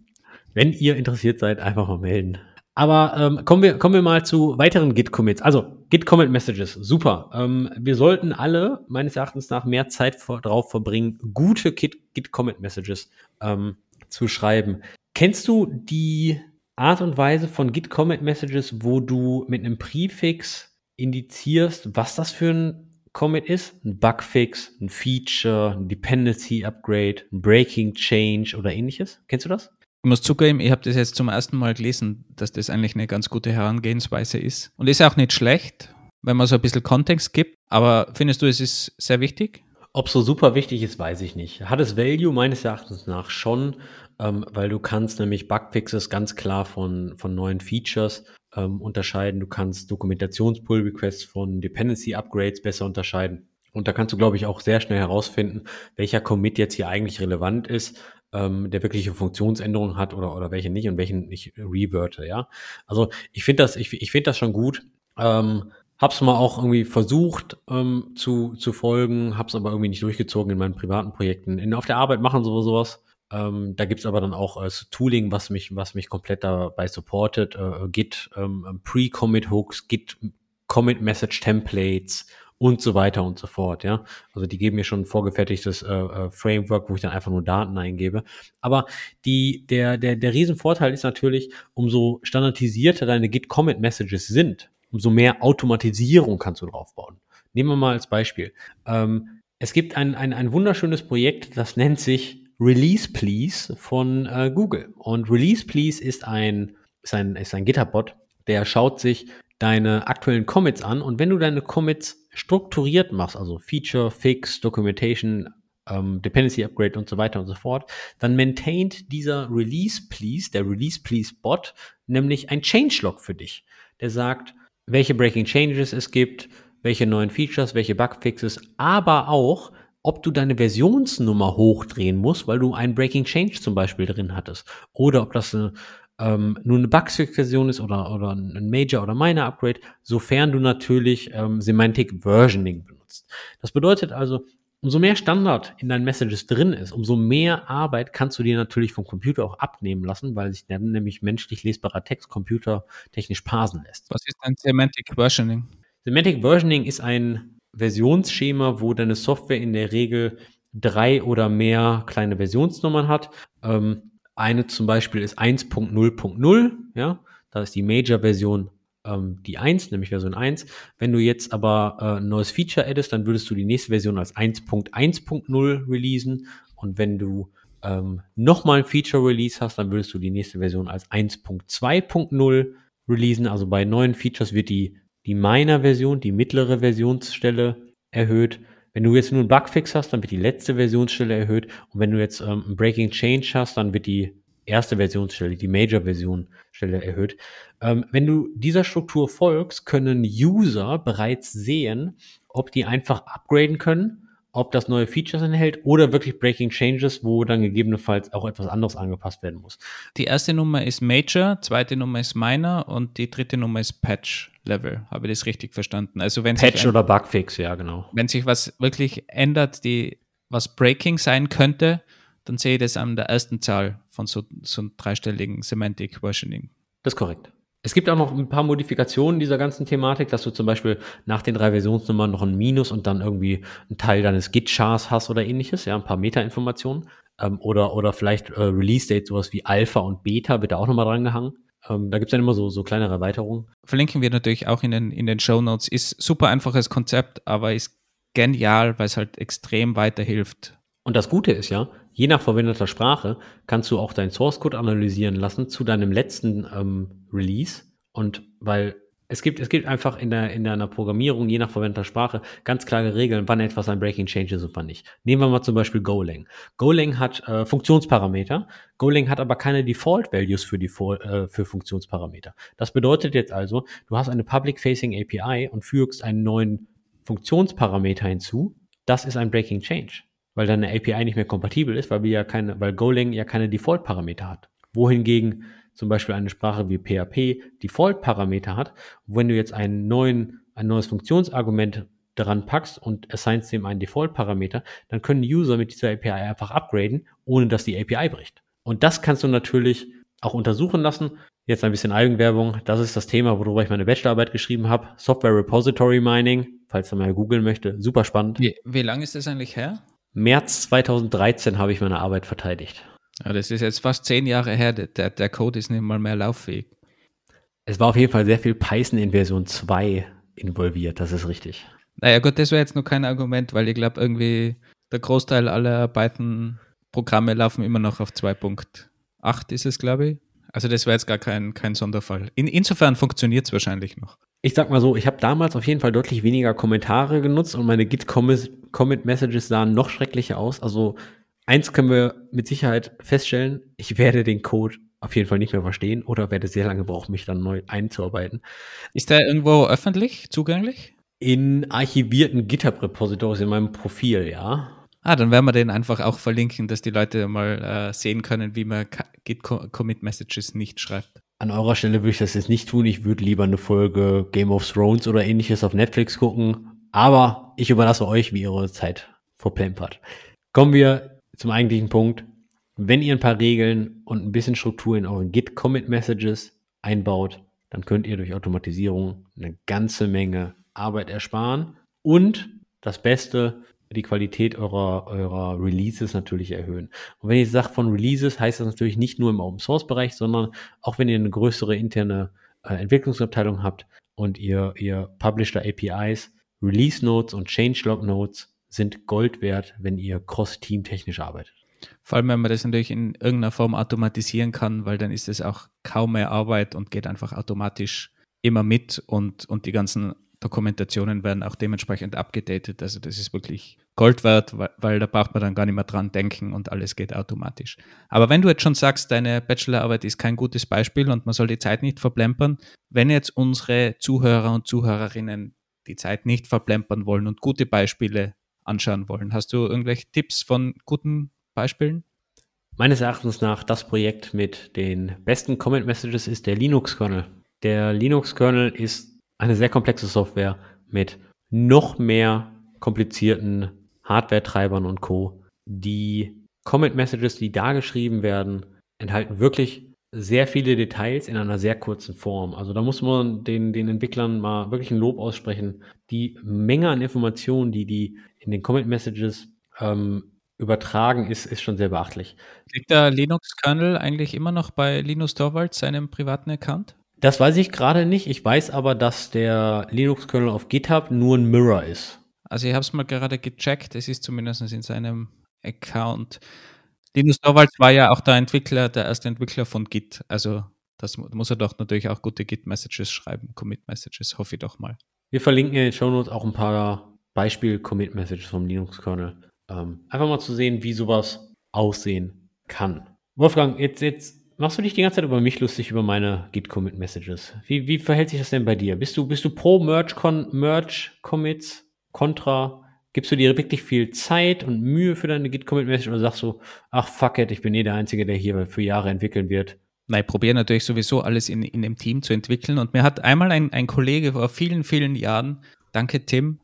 Wenn ihr interessiert seid, einfach mal melden. Aber ähm, kommen, wir, kommen wir mal zu weiteren Git-Commits. Also Git-Commit-Messages, super. Ähm, wir sollten alle meines Erachtens nach mehr Zeit vor, drauf verbringen, gute Git-Commit-Messages ähm, zu schreiben. Kennst du die Art und Weise von Git-Commit-Messages, wo du mit einem Präfix indizierst, was das für ein Commit ist? Ein Bugfix, ein Feature, ein Dependency Upgrade, ein Breaking Change oder ähnliches? Kennst du das? Ich muss zugeben, ich habe das jetzt zum ersten Mal gelesen, dass das eigentlich eine ganz gute Herangehensweise ist. Und ist auch nicht schlecht, wenn man so ein bisschen Kontext gibt. Aber findest du, es ist sehr wichtig? Ob so super wichtig ist, weiß ich nicht. Hat es Value meines Erachtens nach schon, ähm, weil du kannst nämlich Bugfixes ganz klar von, von neuen Features ähm, unterscheiden. Du kannst Dokumentations-Pull-Requests von Dependency-Upgrades besser unterscheiden. Und da kannst du, glaube ich, auch sehr schnell herausfinden, welcher Commit jetzt hier eigentlich relevant ist ähm, der wirkliche Funktionsänderungen hat oder, oder welche nicht und welchen ich reverte, ja. Also ich finde das, ich, ich finde das schon gut. Ähm, hab's mal auch irgendwie versucht ähm, zu, zu folgen, hab's aber irgendwie nicht durchgezogen in meinen privaten Projekten. In, auf der Arbeit machen sie sowas. Ähm, da gibt's aber dann auch äh, Tooling, was mich, was mich komplett dabei supportet. Äh, Git ähm, Pre-Commit Hooks, Git Commit Message Templates und so weiter und so fort, ja. Also die geben mir schon ein vorgefertigtes äh, äh, Framework, wo ich dann einfach nur Daten eingebe. Aber die, der, der, der Riesenvorteil ist natürlich, umso standardisierter deine Git-Commit-Messages sind, umso mehr Automatisierung kannst du drauf bauen. Nehmen wir mal als Beispiel. Ähm, es gibt ein, ein, ein wunderschönes Projekt, das nennt sich Release Please von äh, Google. Und Release Please ist ein, ist ein, ist ein GitHub-Bot, der schaut sich deine aktuellen Commits an und wenn du deine Commits strukturiert machst, also Feature, Fix, Documentation, ähm, Dependency Upgrade und so weiter und so fort, dann maintaint dieser Release Please, der Release Please Bot, nämlich ein Changelog für dich. Der sagt, welche Breaking Changes es gibt, welche neuen Features, welche Bugfixes, aber auch, ob du deine Versionsnummer hochdrehen musst, weil du einen Breaking Change zum Beispiel drin hattest. Oder ob das eine ähm, nur eine Bugfix-Version ist oder, oder ein Major oder Minor Upgrade, sofern du natürlich ähm, Semantic Versioning benutzt. Das bedeutet also, umso mehr Standard in deinen Messages drin ist, umso mehr Arbeit kannst du dir natürlich vom Computer auch abnehmen lassen, weil sich dann nämlich menschlich lesbarer Text computertechnisch parsen lässt. Was ist ein Semantic Versioning? Semantic Versioning ist ein Versionsschema, wo deine Software in der Regel drei oder mehr kleine Versionsnummern hat. Ähm, eine zum Beispiel ist 1.0.0, ja, da ist die Major-Version ähm, die 1, nämlich Version 1. Wenn du jetzt aber äh, ein neues Feature addest, dann würdest du die nächste Version als 1.1.0 releasen und wenn du ähm, nochmal ein Feature-Release hast, dann würdest du die nächste Version als 1.2.0 releasen. Also bei neuen Features wird die, die Minor-Version, die mittlere Versionsstelle erhöht. Wenn du jetzt nur einen Bugfix hast, dann wird die letzte Versionsstelle erhöht. Und wenn du jetzt ähm, ein Breaking Change hast, dann wird die erste Versionsstelle, die Major-Versionsstelle erhöht. Ähm, wenn du dieser Struktur folgst, können User bereits sehen, ob die einfach upgraden können ob das neue Features enthält oder wirklich Breaking Changes, wo dann gegebenenfalls auch etwas anderes angepasst werden muss. Die erste Nummer ist Major, zweite Nummer ist Minor und die dritte Nummer ist Patch Level. Habe ich das richtig verstanden? Also wenn Patch oder Bugfix, ja, genau. Wenn sich was wirklich ändert, die was Breaking sein könnte, dann sehe ich das an der ersten Zahl von so, so einem dreistelligen Semantic Versioning. Das ist korrekt. Es gibt auch noch ein paar Modifikationen dieser ganzen Thematik, dass du zum Beispiel nach den drei Versionsnummern noch ein Minus und dann irgendwie einen Teil deines Git-Chars hast oder ähnliches, ja, ein paar Meta-Informationen. Ähm, oder, oder vielleicht äh, Release-Date, sowas wie Alpha und Beta wird da auch nochmal dran gehangen. Ähm, da gibt es dann immer so, so kleinere Erweiterungen. Verlinken wir natürlich auch in den, in den Show Notes. Ist super einfaches Konzept, aber ist genial, weil es halt extrem weiterhilft. Und das Gute ist ja, je nach verwendeter Sprache kannst du auch deinen Source Code analysieren lassen zu deinem letzten ähm, Release. Und weil es gibt, es gibt einfach in der, in der Programmierung, je nach verwendeter Sprache, ganz klare Regeln, wann etwas ein Breaking Change ist und wann nicht. Nehmen wir mal zum Beispiel Golang. Golang hat äh, Funktionsparameter. Golang hat aber keine Default Values für, die, äh, für Funktionsparameter. Das bedeutet jetzt also, du hast eine Public Facing API und fügst einen neuen Funktionsparameter hinzu. Das ist ein Breaking Change weil deine API nicht mehr kompatibel ist, weil wir ja keine, weil Golang ja keine Default-Parameter hat. Wohingegen zum Beispiel eine Sprache wie PHP Default-Parameter hat. wenn du jetzt einen neuen, ein neues Funktionsargument dran packst und assignst dem einen Default-Parameter, dann können User mit dieser API einfach upgraden, ohne dass die API bricht. Und das kannst du natürlich auch untersuchen lassen. Jetzt ein bisschen Eigenwerbung. Das ist das Thema, worüber ich meine Bachelorarbeit geschrieben habe. Software Repository Mining, falls man mal googeln möchte. Super spannend. Wie, wie lange ist das eigentlich her? März 2013 habe ich meine Arbeit verteidigt. Ja, das ist jetzt fast zehn Jahre her. Der, der Code ist nicht mal mehr lauffähig. Es war auf jeden Fall sehr viel Python in Version 2 involviert, das ist richtig. Naja gut, das wäre jetzt nur kein Argument, weil ich glaube irgendwie der Großteil aller Python-Programme laufen immer noch auf 2.8 ist es, glaube ich. Also das wäre jetzt gar kein, kein Sonderfall. In, insofern funktioniert es wahrscheinlich noch. Ich sag mal so, ich habe damals auf jeden Fall deutlich weniger Kommentare genutzt und meine Git-Commit-Messages sahen noch schrecklicher aus. Also eins können wir mit Sicherheit feststellen, ich werde den Code auf jeden Fall nicht mehr verstehen oder werde sehr lange brauchen, mich dann neu einzuarbeiten. Ist der irgendwo öffentlich zugänglich? In archivierten GitHub-Repositories in meinem Profil, ja. Ah, dann werden wir den einfach auch verlinken, dass die Leute mal äh, sehen können, wie man Git-Commit-Messages nicht schreibt. An eurer Stelle würde ich das jetzt nicht tun. Ich würde lieber eine Folge Game of Thrones oder ähnliches auf Netflix gucken. Aber ich überlasse euch, wie ihr eure Zeit verplempert. Kommen wir zum eigentlichen Punkt. Wenn ihr ein paar Regeln und ein bisschen Struktur in euren Git-Commit-Messages einbaut, dann könnt ihr durch Automatisierung eine ganze Menge Arbeit ersparen und das Beste, die Qualität eurer, eurer Releases natürlich erhöhen. Und wenn ich sage von Releases, heißt das natürlich nicht nur im Open Source Bereich, sondern auch wenn ihr eine größere interne äh, Entwicklungsabteilung habt und ihr, ihr publisht da APIs, Release Notes und Changelog Notes sind Gold wert, wenn ihr cross-team technisch arbeitet. Vor allem, wenn man das natürlich in irgendeiner Form automatisieren kann, weil dann ist es auch kaum mehr Arbeit und geht einfach automatisch immer mit und, und die ganzen Dokumentationen werden auch dementsprechend abgedatet. Also das ist wirklich Gold wert, weil, weil, da braucht man dann gar nicht mehr dran denken und alles geht automatisch. Aber wenn du jetzt schon sagst, deine Bachelorarbeit ist kein gutes Beispiel und man soll die Zeit nicht verplempern, wenn jetzt unsere Zuhörer und Zuhörerinnen die Zeit nicht verplempern wollen und gute Beispiele anschauen wollen, hast du irgendwelche Tipps von guten Beispielen? Meines Erachtens nach das Projekt mit den besten Comment Messages ist der Linux-Kernel. Der Linux-Kernel ist eine sehr komplexe Software mit noch mehr komplizierten Hardware-Treibern und Co. Die Comment Messages, die da geschrieben werden, enthalten wirklich sehr viele Details in einer sehr kurzen Form. Also da muss man den, den Entwicklern mal wirklich ein Lob aussprechen. Die Menge an Informationen, die die in den Comment Messages ähm, übertragen, ist, ist schon sehr beachtlich. Liegt der Linux-Kernel eigentlich immer noch bei Linus Torvalds, seinem privaten Account? Das weiß ich gerade nicht. Ich weiß aber, dass der Linux-Kernel auf GitHub nur ein Mirror ist. Also ich habe es mal gerade gecheckt. Es ist zumindest in seinem Account. Linus Torvalds war ja auch der Entwickler, der erste Entwickler von Git. Also das muss er doch natürlich auch gute Git-Messages schreiben, Commit-Messages, hoffe ich doch mal. Wir verlinken in den Show Notes auch ein paar Beispiel-Commit-Messages vom Linux-Kernel. Ähm, einfach mal zu sehen, wie sowas aussehen kann. Wolfgang, jetzt, jetzt machst du dich die ganze Zeit über mich lustig, über meine Git-Commit-Messages. Wie, wie verhält sich das denn bei dir? Bist du, bist du pro Merge-Commits, Contra? Gibst du dir wirklich viel Zeit und Mühe für deine Git-Commit-Message oder sagst du, ach fuck it, ich bin eh der Einzige, der hier für Jahre entwickeln wird? Nein, ich probiere natürlich sowieso alles in, in dem Team zu entwickeln. Und mir hat einmal ein, ein Kollege vor vielen, vielen Jahren, danke Tim,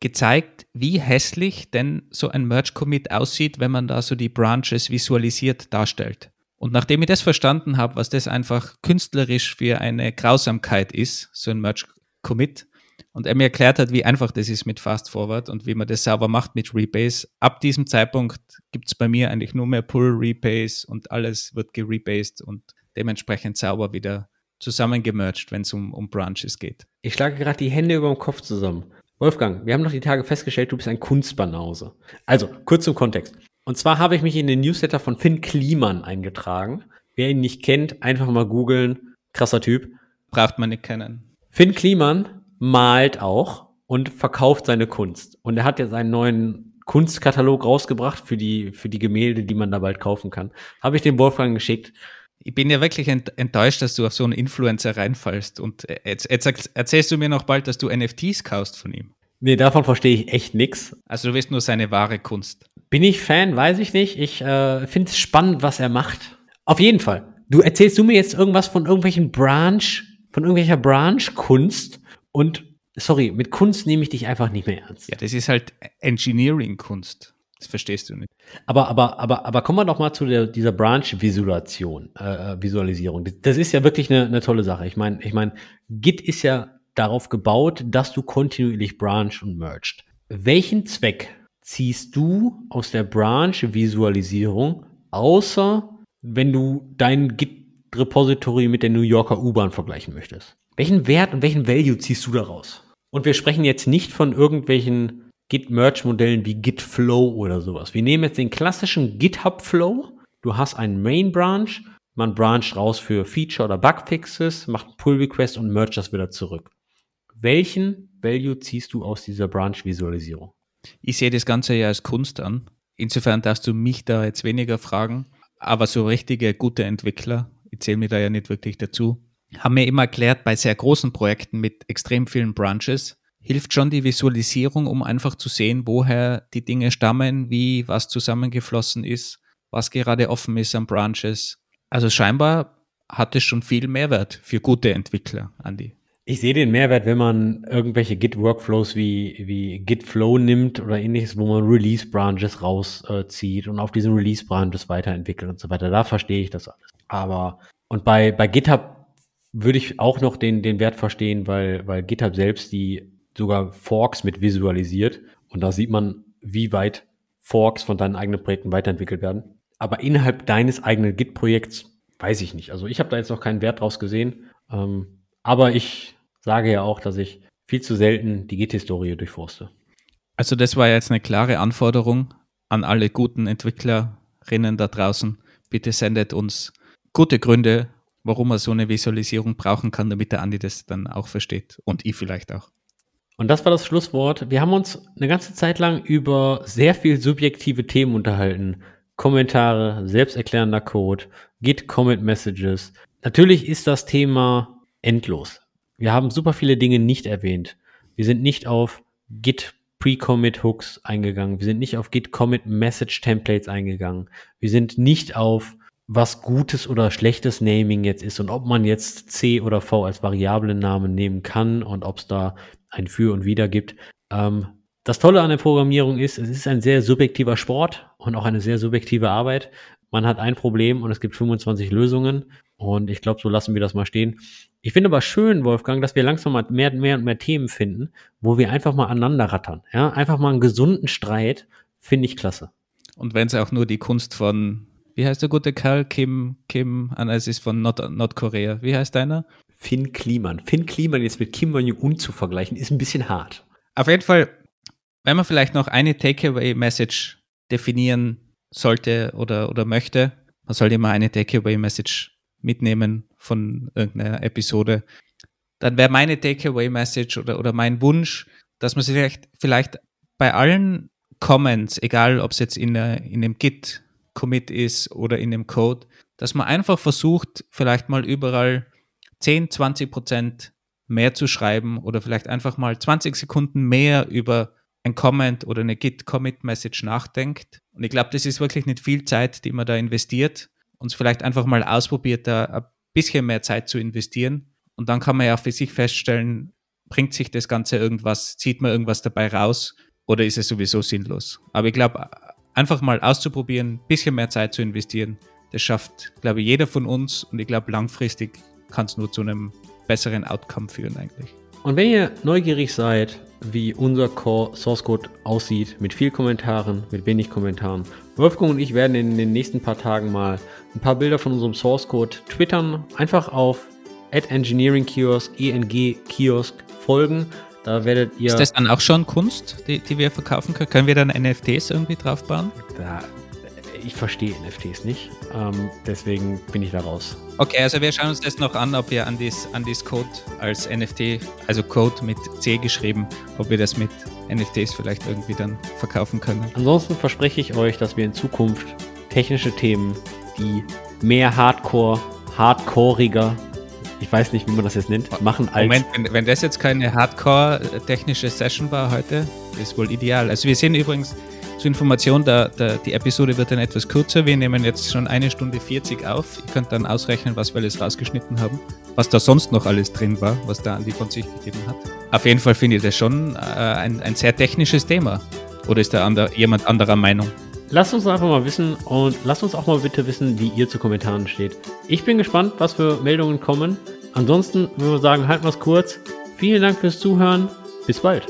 gezeigt, wie hässlich denn so ein Merge-Commit aussieht, wenn man da so die Branches visualisiert darstellt. Und nachdem ich das verstanden habe, was das einfach künstlerisch für eine Grausamkeit ist, so ein Merge-Commit, und er mir erklärt hat, wie einfach das ist mit Fast Forward und wie man das sauber macht mit Rebase, ab diesem Zeitpunkt gibt es bei mir eigentlich nur mehr Pull-Rebase und alles wird gerebased und dementsprechend sauber wieder zusammengemerged, wenn es um, um Branches geht. Ich schlage gerade die Hände über dem Kopf zusammen. Wolfgang, wir haben noch die Tage festgestellt, du bist ein Kunstbanause. Also, kurz zum Kontext. Und zwar habe ich mich in den Newsletter von Finn Kliman eingetragen. Wer ihn nicht kennt, einfach mal googeln. Krasser Typ. Braucht man nicht kennen. Finn Kliman malt auch und verkauft seine Kunst. Und er hat jetzt einen neuen Kunstkatalog rausgebracht für die, für die Gemälde, die man da bald kaufen kann. Habe ich dem Wolfgang geschickt. Ich bin ja wirklich enttäuscht, dass du auf so einen Influencer reinfallst. Und jetzt, jetzt erzählst du mir noch bald, dass du NFTs kaufst von ihm. Nee, davon verstehe ich echt nichts. Also du willst nur seine wahre Kunst. Bin ich Fan? Weiß ich nicht. Ich äh, finde es spannend, was er macht. Auf jeden Fall. Du erzählst du mir jetzt irgendwas von irgendwelchen Branch, von irgendwelcher Branch-Kunst und sorry, mit Kunst nehme ich dich einfach nicht mehr ernst. Ja, das ist halt Engineering-Kunst. Das verstehst du nicht. Aber, aber, aber, aber kommen wir doch mal zu der, dieser Branch-Visualisation, äh, äh Visualisierung. Das ist ja wirklich eine, eine tolle Sache. Ich meine, ich meine, Git ist ja darauf gebaut, dass du kontinuierlich branch und merged. Welchen Zweck ziehst du aus der Branch-Visualisierung, außer wenn du dein Git-Repository mit der New Yorker U-Bahn vergleichen möchtest? Welchen Wert und welchen Value ziehst du daraus? Und wir sprechen jetzt nicht von irgendwelchen Git-Merge-Modellen wie Git-Flow oder sowas. Wir nehmen jetzt den klassischen GitHub-Flow. Du hast einen Main-Branch, man brancht raus für Feature- oder Bugfixes, macht einen Pull-Request und merge das wieder zurück. Welchen Value ziehst du aus dieser Branch-Visualisierung? Ich sehe das Ganze ja als Kunst an. Insofern darfst du mich da jetzt weniger fragen. Aber so richtige gute Entwickler, ich zähle mir da ja nicht wirklich dazu, haben mir immer erklärt, bei sehr großen Projekten mit extrem vielen Branches hilft schon die Visualisierung, um einfach zu sehen, woher die Dinge stammen, wie was zusammengeflossen ist, was gerade offen ist an Branches. Also scheinbar hat es schon viel Mehrwert für gute Entwickler, Andi. Ich sehe den Mehrwert, wenn man irgendwelche Git-Workflows wie, wie Git-Flow nimmt oder ähnliches, wo man Release-Branches rauszieht äh, und auf diesen Release-Branches weiterentwickelt und so weiter. Da verstehe ich das alles. Aber, und bei, bei GitHub würde ich auch noch den, den Wert verstehen, weil, weil GitHub selbst die sogar Forks mit visualisiert. Und da sieht man, wie weit Forks von deinen eigenen Projekten weiterentwickelt werden. Aber innerhalb deines eigenen Git-Projekts weiß ich nicht. Also ich habe da jetzt noch keinen Wert draus gesehen. Ähm, aber ich sage ja auch, dass ich viel zu selten die Git-Historie durchforste. Also das war jetzt eine klare Anforderung an alle guten Entwicklerinnen da draußen. Bitte sendet uns gute Gründe, warum man so eine Visualisierung brauchen kann, damit der Andi das dann auch versteht und ich vielleicht auch. Und das war das Schlusswort. Wir haben uns eine ganze Zeit lang über sehr viel subjektive Themen unterhalten. Kommentare, selbsterklärender Code, Git Comment Messages. Natürlich ist das Thema endlos. Wir haben super viele Dinge nicht erwähnt. Wir sind nicht auf Git Pre-Commit Hooks eingegangen. Wir sind nicht auf Git Commit Message Templates eingegangen. Wir sind nicht auf was gutes oder schlechtes Naming jetzt ist und ob man jetzt C oder V als Variablennamen nehmen kann und ob es da ein Für und Wider gibt. Ähm, das Tolle an der Programmierung ist, es ist ein sehr subjektiver Sport und auch eine sehr subjektive Arbeit. Man hat ein Problem und es gibt 25 Lösungen und ich glaube, so lassen wir das mal stehen. Ich finde aber schön, Wolfgang, dass wir langsam mal mehr, mehr und mehr Themen finden, wo wir einfach mal aneinander rattern. Ja, einfach mal einen gesunden Streit, finde ich klasse. Und wenn es auch nur die Kunst von wie heißt der gute Kerl? Kim, Kim, ah, es ist von Nord Nordkorea. Wie heißt deiner? Finn Kliman. Finn Kliman jetzt mit Kim Jong-un zu vergleichen, ist ein bisschen hart. Auf jeden Fall, wenn man vielleicht noch eine Takeaway-Message definieren sollte oder, oder möchte, man sollte immer eine Takeaway-Message mitnehmen von irgendeiner Episode, dann wäre meine Takeaway-Message oder, oder mein Wunsch, dass man sich vielleicht, vielleicht bei allen Comments, egal ob es jetzt in, der, in dem Git Commit ist oder in dem Code, dass man einfach versucht, vielleicht mal überall 10, 20 Prozent mehr zu schreiben oder vielleicht einfach mal 20 Sekunden mehr über ein Comment oder eine Git-Commit-Message nachdenkt. Und ich glaube, das ist wirklich nicht viel Zeit, die man da investiert und es vielleicht einfach mal ausprobiert, da ein bisschen mehr Zeit zu investieren. Und dann kann man ja für sich feststellen, bringt sich das Ganze irgendwas, zieht man irgendwas dabei raus oder ist es sowieso sinnlos. Aber ich glaube, einfach mal auszuprobieren, ein bisschen mehr Zeit zu investieren, das schafft, glaube ich, jeder von uns und ich glaube, langfristig kann es nur zu einem besseren Outcome führen eigentlich. Und wenn ihr neugierig seid, wie unser Core Source Code aussieht, mit viel Kommentaren, mit wenig Kommentaren, Wolfgang und ich werden in den nächsten paar Tagen mal ein paar Bilder von unserem Source Code twittern. Einfach auf Engineering Kiosk, ENG Kiosk folgen. Da werdet ihr. Ist das dann auch schon Kunst, die, die wir verkaufen können? Können wir dann NFTs irgendwie draufbauen? Da, ich verstehe NFTs nicht. Ähm, deswegen bin ich da raus. Okay, also wir schauen uns das noch an, ob wir Andys, Andys Code als NFT, also Code mit C geschrieben, ob wir das mit NFTs vielleicht irgendwie dann verkaufen können. Ansonsten verspreche ich euch, dass wir in Zukunft technische Themen, die mehr Hardcore, hardcoreiger ich weiß nicht, wie man das jetzt nennt, machen als. Moment, wenn, wenn das jetzt keine Hardcore-technische Session war heute, ist wohl ideal. Also wir sind übrigens Zur Information, der, der, die Episode wird dann etwas kürzer. Wir nehmen jetzt schon eine Stunde 40 auf. Ihr könnt dann ausrechnen, was wir alles rausgeschnitten haben. Was da sonst noch alles drin war, was der Andi von sich gegeben hat. Auf jeden Fall finde ich das schon äh, ein, ein sehr technisches Thema. Oder ist da ander, jemand anderer Meinung? Lasst uns einfach mal wissen und lasst uns auch mal bitte wissen, wie ihr zu Kommentaren steht. Ich bin gespannt, was für Meldungen kommen. Ansonsten würden wir sagen, halten wir es kurz. Vielen Dank fürs Zuhören. Bis bald.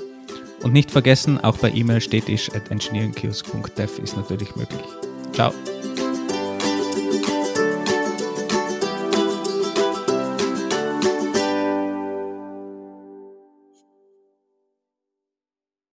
Und nicht vergessen, auch bei E-Mail stetisch at engineeringkiosk.dev ist natürlich möglich. Ciao.